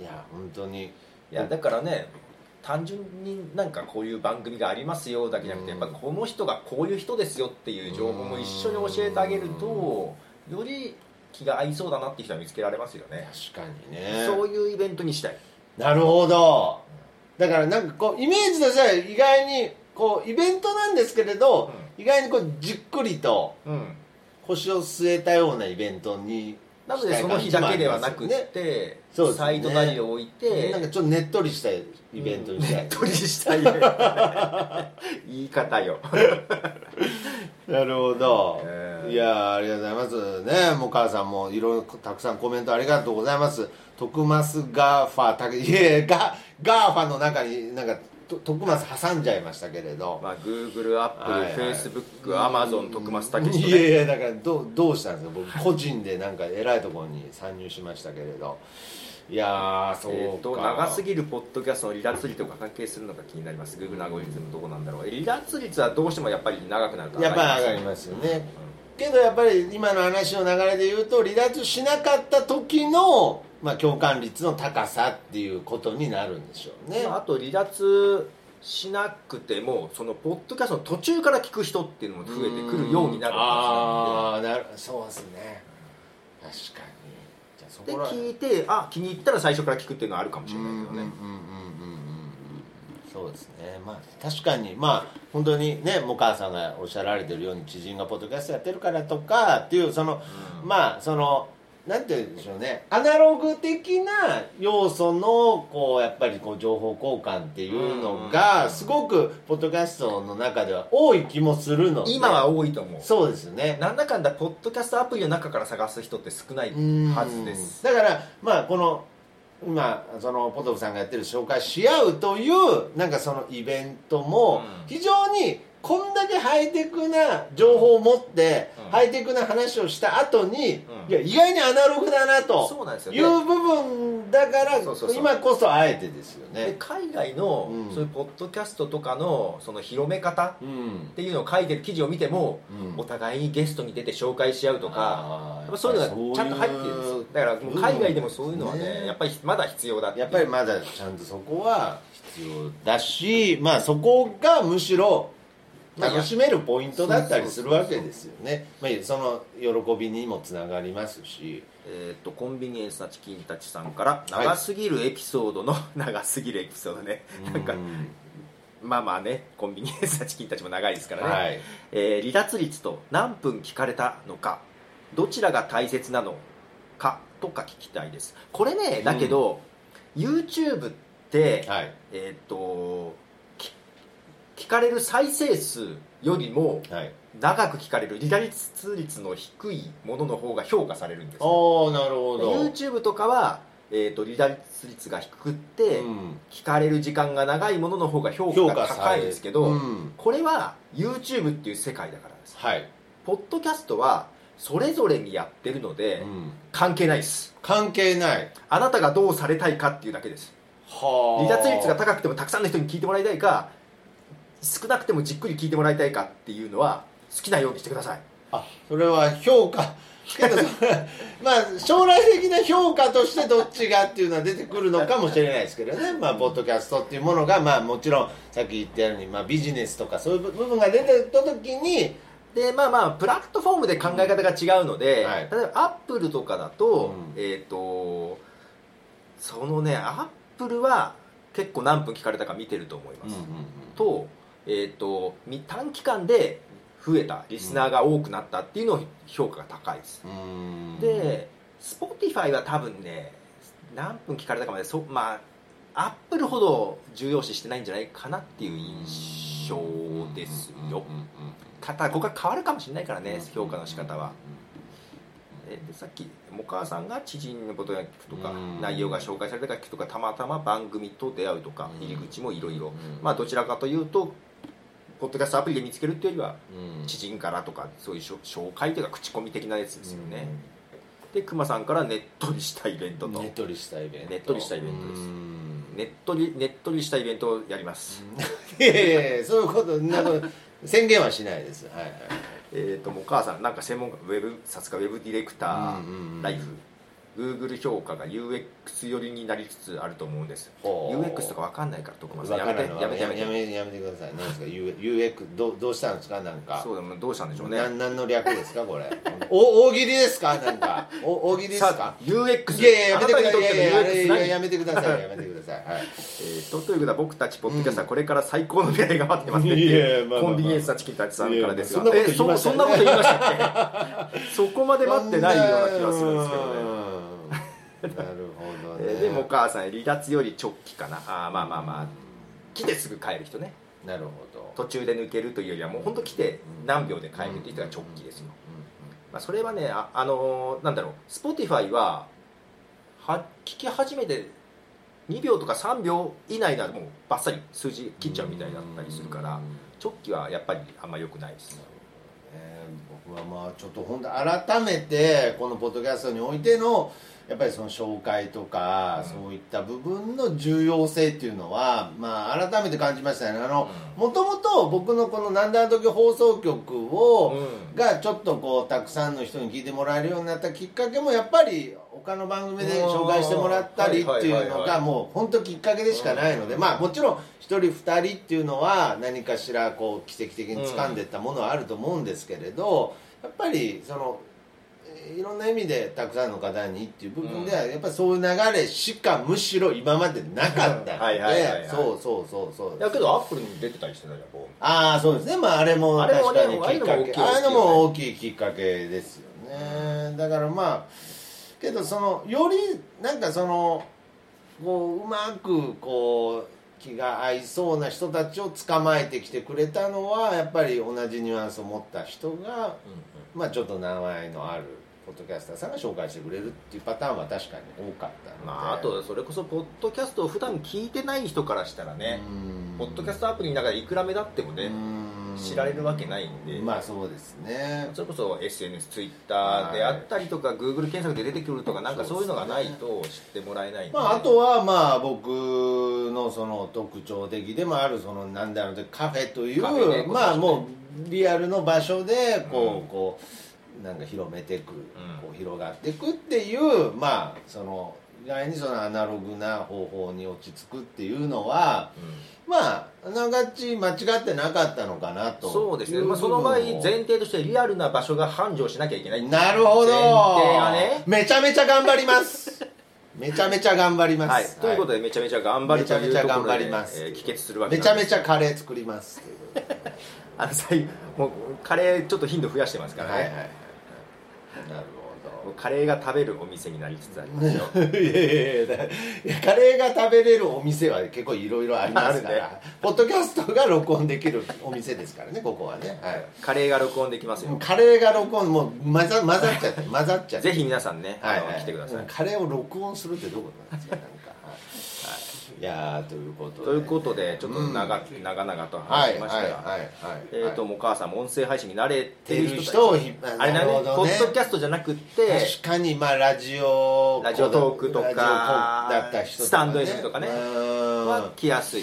い。や本当に。いやだからね単純になんかこういう番組がありますよだけじゃなくてやっぱこの人がこういう人ですよっていう情報も一緒に教えてあげるとより気が合いそうだなって人は見つけられますよね。確かにね。そういうイベントにしたい。なるほど。だからなんかこうイメージとしては意外にこうイベントなんですけれど、意外にこうじっくりとうん。腰を据えたようなイベントになのでその日だけではなくて、ね。サイトなりを置いてなんかちょっとねっとりしたイベントにしたい、ねっとりしたい。言い方よ なるほど、えー。いやーありがとうございます。ねもう母さんもいろいろたくさんコメントありがとうございます。徳増ガーファーたけいやいやガガーファの中になんかと徳増挟んじゃいましたけれど、まあ Google、はいはい。Apple、Facebook、Amazon、徳増武史いやいやだからどうどうしたんですか？僕個人でなんか偉いところに参入しましたけれどいやーそうか、えー、と長すぎるポッドキャストの離脱率とか関係するのか気になります。Google のアゴリズムどこなんだろう。離脱率はどうしてもやっぱり長くなるとやっぱり上がりりますよね。けどやっぱり今の話の流れで言うと離脱しなかった時の、まあ、共感率の高さっていうことになるんでしょうね、まあ、あと離脱しなくてもそのポッドキャストの途中から聞く人っていうのも増えてくるようになるああなるそうですね。確かにで聞いてあ気に入ったら最初から聞くっていうのはあるかもしれないけどね。そうですね。まあ確かにまあ本当にねもかさんがおっしゃられてるように知人がポッドキャストやってるからとかっていうその、うん、まあそのなんて言うんでしょうね。アナログ的な要素のこうやっぱりこう情報交換っていうのがすごくポッドキャストの中では多い気もするので。今は多いと思う。そうですね。なんだかんだポッドキャストアプリの中から探す人って少ないはずです。だからまあこの今そのポトフさんがやってる紹介し合うというなんかそのイベントも非常にこんだけハイテクな情報を持って、うん、ハイテクな話をした後に、うん、いや意外にアナログだなという部分だから今こそあえてですよね。海外の、うん、そういうポッドキャストとかのその広め方っていうのを書いてる記事を見ても、お互いにゲストに出て紹介し合うとかやっぱそういうのがちゃんと入ってるんですよ。だから海外でもそういうのはね、ね、やっぱりまだ必要だやっぱりまだちゃんとそこは必要だしまあそこがむしろ楽しめるポイントだったりするわけですよね、まあ、その喜びにもつながりますし、えーと、コンビニエンスなチキンたちさんから長すぎるエピソードの、はい、長すぎるエピソード ね。なんかまあまあねコンビニエンスなチキンたちも長いですからね、はい、えー、離脱率と何分聞かれたのか。どちらが大切なのかとか聞きたいです。これねだけど、うん、YouTube って、はい、えっ、ー、と聞かれる再生数よりも長く聞かれる離脱率の低いものの方が評価されるんですああなるほど。YouTube とかは、えーと、離脱率が低くって、うん、聞かれる時間が長いものの方が評価が高いですけど、うん、これは YouTube っていう世界だからです、はい、ポッドキャストはそれぞれにやってるので、うん、関係ないです。関係ない。あなたがどうされたいかっていうだけです。離脱率が高くてもたくさんの人に聞いてもらいたいか少なくてもじっくり聞いてもらいたいかっていうのは好きなようにしてください。あそれは評価。けど まあ将来的な評価としてどっちがっていうのは出てくるのかもしれないですけどね。まあポッドキャストっていうものがまあもちろんさっき言ったように、まあ、ビジネスとかそういう部分が出てた時にでまあまあプラットフォームで考え方が違うので、うんはい、例えばアップルとかだと、うん、えっ、ー、とそのねアップルは結構何分聞かれたか見てると思います、うんうんうん、とえーと、短期間で増えたリスナーが多くなったっていうのを評価が高いです、で Spotify は多分ね何分聞かれたかまでそまあアップルほど重要視してないんじゃないかなっていう印象ですよ。ただここは変わるかもしれないからね評価の仕方は。でさっきもかさんが知人のことが聞くとか内容が紹介されたか聞くとかたまたま番組と出会うとか入り口もいろいろ。まあどちらかというとポッドキャストアプリで見つけるっていうよりは、知人からとかそういう紹介というか口コミ的なやつですよね、で熊さんからねっとりしたイベントと。ねっとりしたイベント。ねっとりしたイベントです。ねっとりねっとりしたイベントをやります。いやいやいやそういうことな 宣言はしないです。はいはいえっ、ともう母さんなんか専門家ウェブさすがウェブディレクターライフ Google 評価が UX 寄りになりつつあると思うんです。UX とか分かんないから徳間さん。やめてやめてやめて。やめやめてください何ですか？UX どどうしたんですか？なんか。そうどうしたんでしょうね。何の略ですか？これ。お大喜利ですか？なんか。お大喜利ですか？UX いやいややめてください。ややめてください。やめてください。はい。えー、とということは僕たちポッドキャスターこれから最高の未来が待ってますね。ってコンビニエンスなチキンたちさんからです。がそんなこと言いましたっけ？そこまで待ってないような気がするんですけどね なるほどね。でもお母さん離脱より直帰かな。あまあまあまあ。来てすぐ帰る人ね。なるほど。途中で抜けるというよりはもう本当来て何秒で帰るっていう人が直帰ですよ、まあ、それはねあ、あのー、なんだろう。Spotify はは聞き始めて2秒とか3秒以内ならもうバッサリ数字切っちゃうみたいだったりするから直帰はやっぱりあんまよくないですえー僕はまあちょっと本当改めてこのポッドキャストにおいてのやっぱりその紹介とか、うん。そういった部分の重要性っていうのは、まあ、改めて感じましたね。あのもともと僕のこの「なんであの時」放送局を、うん。がちょっとこうたくさんの人に聞いてもらえるようになったきっかけもやっぱり他の番組で紹介してもらったりっていうのがもう本当きっかけでしかないので、うん。まあもちろん1人2人っていうのは何かしらこう奇跡的に掴んでいったものはあると思うんですけれどやっぱりそのえーいろんな意味でたくさんの方にっていう部分ではやっぱりそういう流れしかむしろ今までなかったので。そうそうそうそう。いやけどアップルに出てたりしてたじゃんこああそうですね。まああれも確かにきっかけ。ああいうのも大きいきっかけですよね。だからまあけどそのよりなんかそのこううまくこう気が合いそうな人たちを捕まえてきてくれたのはやっぱり同じニュアンスを持った人がう、まあちょっと名前のあるポッドキャスターさんが紹介してくれるっていうパターンは確かに多かったので、まあ、あとそれこそポッドキャストを普段聞いてない人からしたらねうん。ポッドキャストアプリの中でいくら目立ってもねうん。知られるわけないんで。まあそうですね。それこそ SNS、ツイッターであったりとか、Google 検索で出てくるとか、なんかそういうのがないと知ってもらえないんで、まあ、あとはまあ僕のその特徴的でもあるそのなんだろうカフェというねまあもうリアルの場所でこう,、うん。こうなんか広めていく、ん。こう広がっていくっていうまあその意外にそのアナログな方法に落ち着くっていうのはまああながち間違ってなかったのかなとそうですね、まあ、その場合、前提としてリアルな場所が繁盛しなきゃいけない。なるほど。前提がね。めちゃめちゃ頑張ります。めちゃめちゃ頑張ります、はい、ということで、めちゃめちゃ頑張るというところで、めちゃめちゃ頑張ります。えー帰結するわけめちゃめちゃカレー作ります あの最もうカレーちょっと頻度増やしてますからね、はいはいはいなるもうカレーが食べるお店になりつつありますよ。ほど いやいやいやだいやカレーが食べれるお店は結構いろいろありますから、ポッドキャストが録音できるお店ですからねここはね、はい。カレーが録音できますよ。カレーが録音もう混ざ混ざっちゃって混ざっちゃって。ぜひ皆さんね、はいあの来てください、カレーを録音するってどういうことなんですかいい、やーということで。ということでちょっと長,、長々と話しましたが、はいはいえー、とお母さんも音声配信に慣れてる人をあれなるほどね。ポッドキャストじゃなくって確かにまあラジオラジオトークとかだった人スタンド FM とかねうん。は来やすい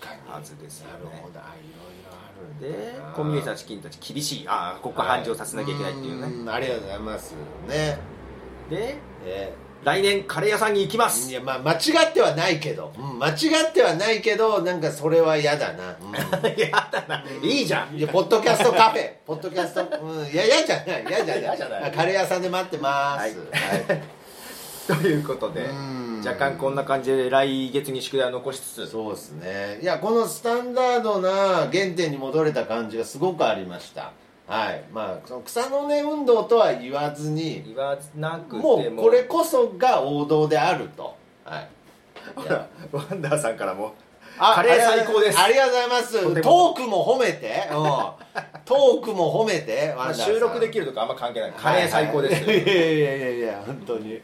確かにはずですよね。なるほどあいろいろあるんでコミュニティの資金たち厳しいああここ繁盛させなきゃいけないっていうね、んありがとうございますね。でえ来年カレー屋さんに行きまーす。いやまあ間違ってはないけど、うん間違ってはないけどなんかそれは嫌だな、うん。やだな。いいじゃん。いやポッドキャストカフェ。ポッドキャスト。うん。いや嫌じゃない。嫌じゃない。嫌じゃない。カレー屋さんで待ってます、はい。はい。ということでうん。若干こんな感じで来月に宿題を残しつつ。そうですね。いやこのスタンダードな原点に戻れた感じがすごくありましたはい。まあその草の根運動とは言わずに言わなくても。もうこれこそが王道であると。はい。ほらワンダーさんからもあカレー最高です。ありがとうございます。とても。トークも褒めて、うん、トークも褒めてワンダーさん。収録できるとかあんま関係ない。カレー最高です。よ、はいはいいやいやいやいや本当に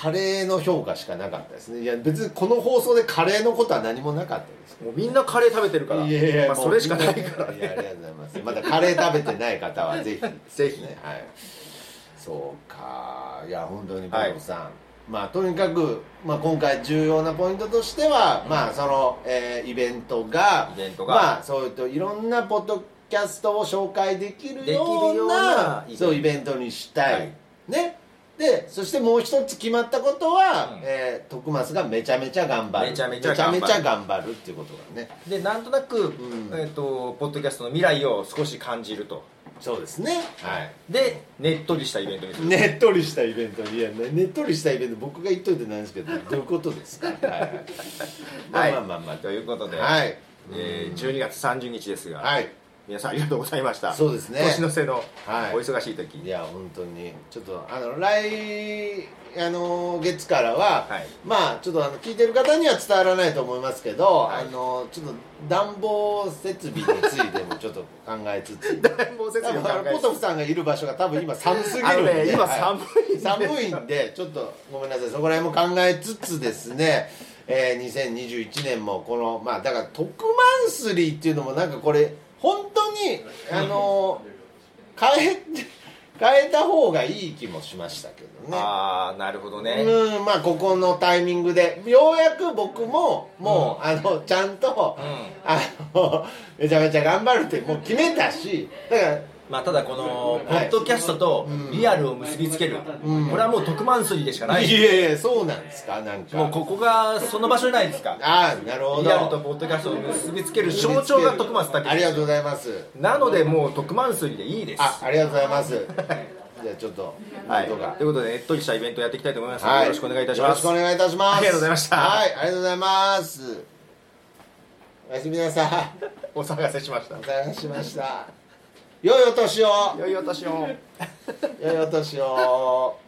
カレーの評価しかなかったですね。いや別にこの放送でカレーのことは何もなかったです。もうみんなカレー食べてるから。いやいやまあ、それしかないから。いやありがとうございますまだカレー食べてない方はぜひ ぜひねはい。そうか。いや本当にボブさん、まあとにかく、まあ、今回重要なポイントとしては、まあその、えーイベントがイベントが。まあそういうといろんなポッドキャストを紹介できるよよううなそうイベントにしたい、はい。ねでそしてもう一つ決まったことは、うん。えー徳松がめちゃめちゃ頑張る。めちゃめちゃ頑張る。っていうことがね。でなんとなく、ん。えー、とポッドキャストの未来を少し感じると。そうですね。はい。でねっとりしたイベントにする、ねっとりしたイベントいやねねっとりしたイベント僕が言っといてないんですけど どういうことですか？はいはい。まあまあまあまあ。ということで、はい。えー12月30日ですが、はい皆さんありがとうございました。そうですね。年の瀬のはい。お忙しい時、いや本当に。ちょっとあの来あの月からは、はい。まあちょっとあの聞いてる方には伝わらないと思いますけど、はい。あのちょっと暖房設備についてもちょっと考えつつ。暖房設多備を考え分ポトフさんがいる場所が多分今寒すぎるんで、ね今はい。寒い寒いんでちょっとごめんなさい。そこら辺も考えつつですね、えー2021年もこのまあだから特マンスリーっていうのもなんかこれ本当にあの変え変えた方がいい気もしましたけどね。ああなるほどね。うんまあここのタイミングで。ようやく僕ももう、あのちゃんと、あのめちゃめちゃ頑張るってもう決めたしだからまあただこのポッドキャストとリアルを結びつける、うん。これはもう特番筋でしかない。いやいやそうなんですかなんか。もうここがその場所じゃないですか。ああなるほど。リアルとポッドキャストを結びつける。象徴が徳松武ありがとうございます。なのでもう特番筋でいいです。あありがとうございます。じゃあちょっとはい、ということでねっとりしたイベントやっていきたいと思います。ので、はい。よろしくお願いいたします。よろしくお願いいたします。ありがとうございました。はいありがとうございます。おやすみなさい。お騒がせしました。お疲れしました良いお年を。良いお年を。良いお年を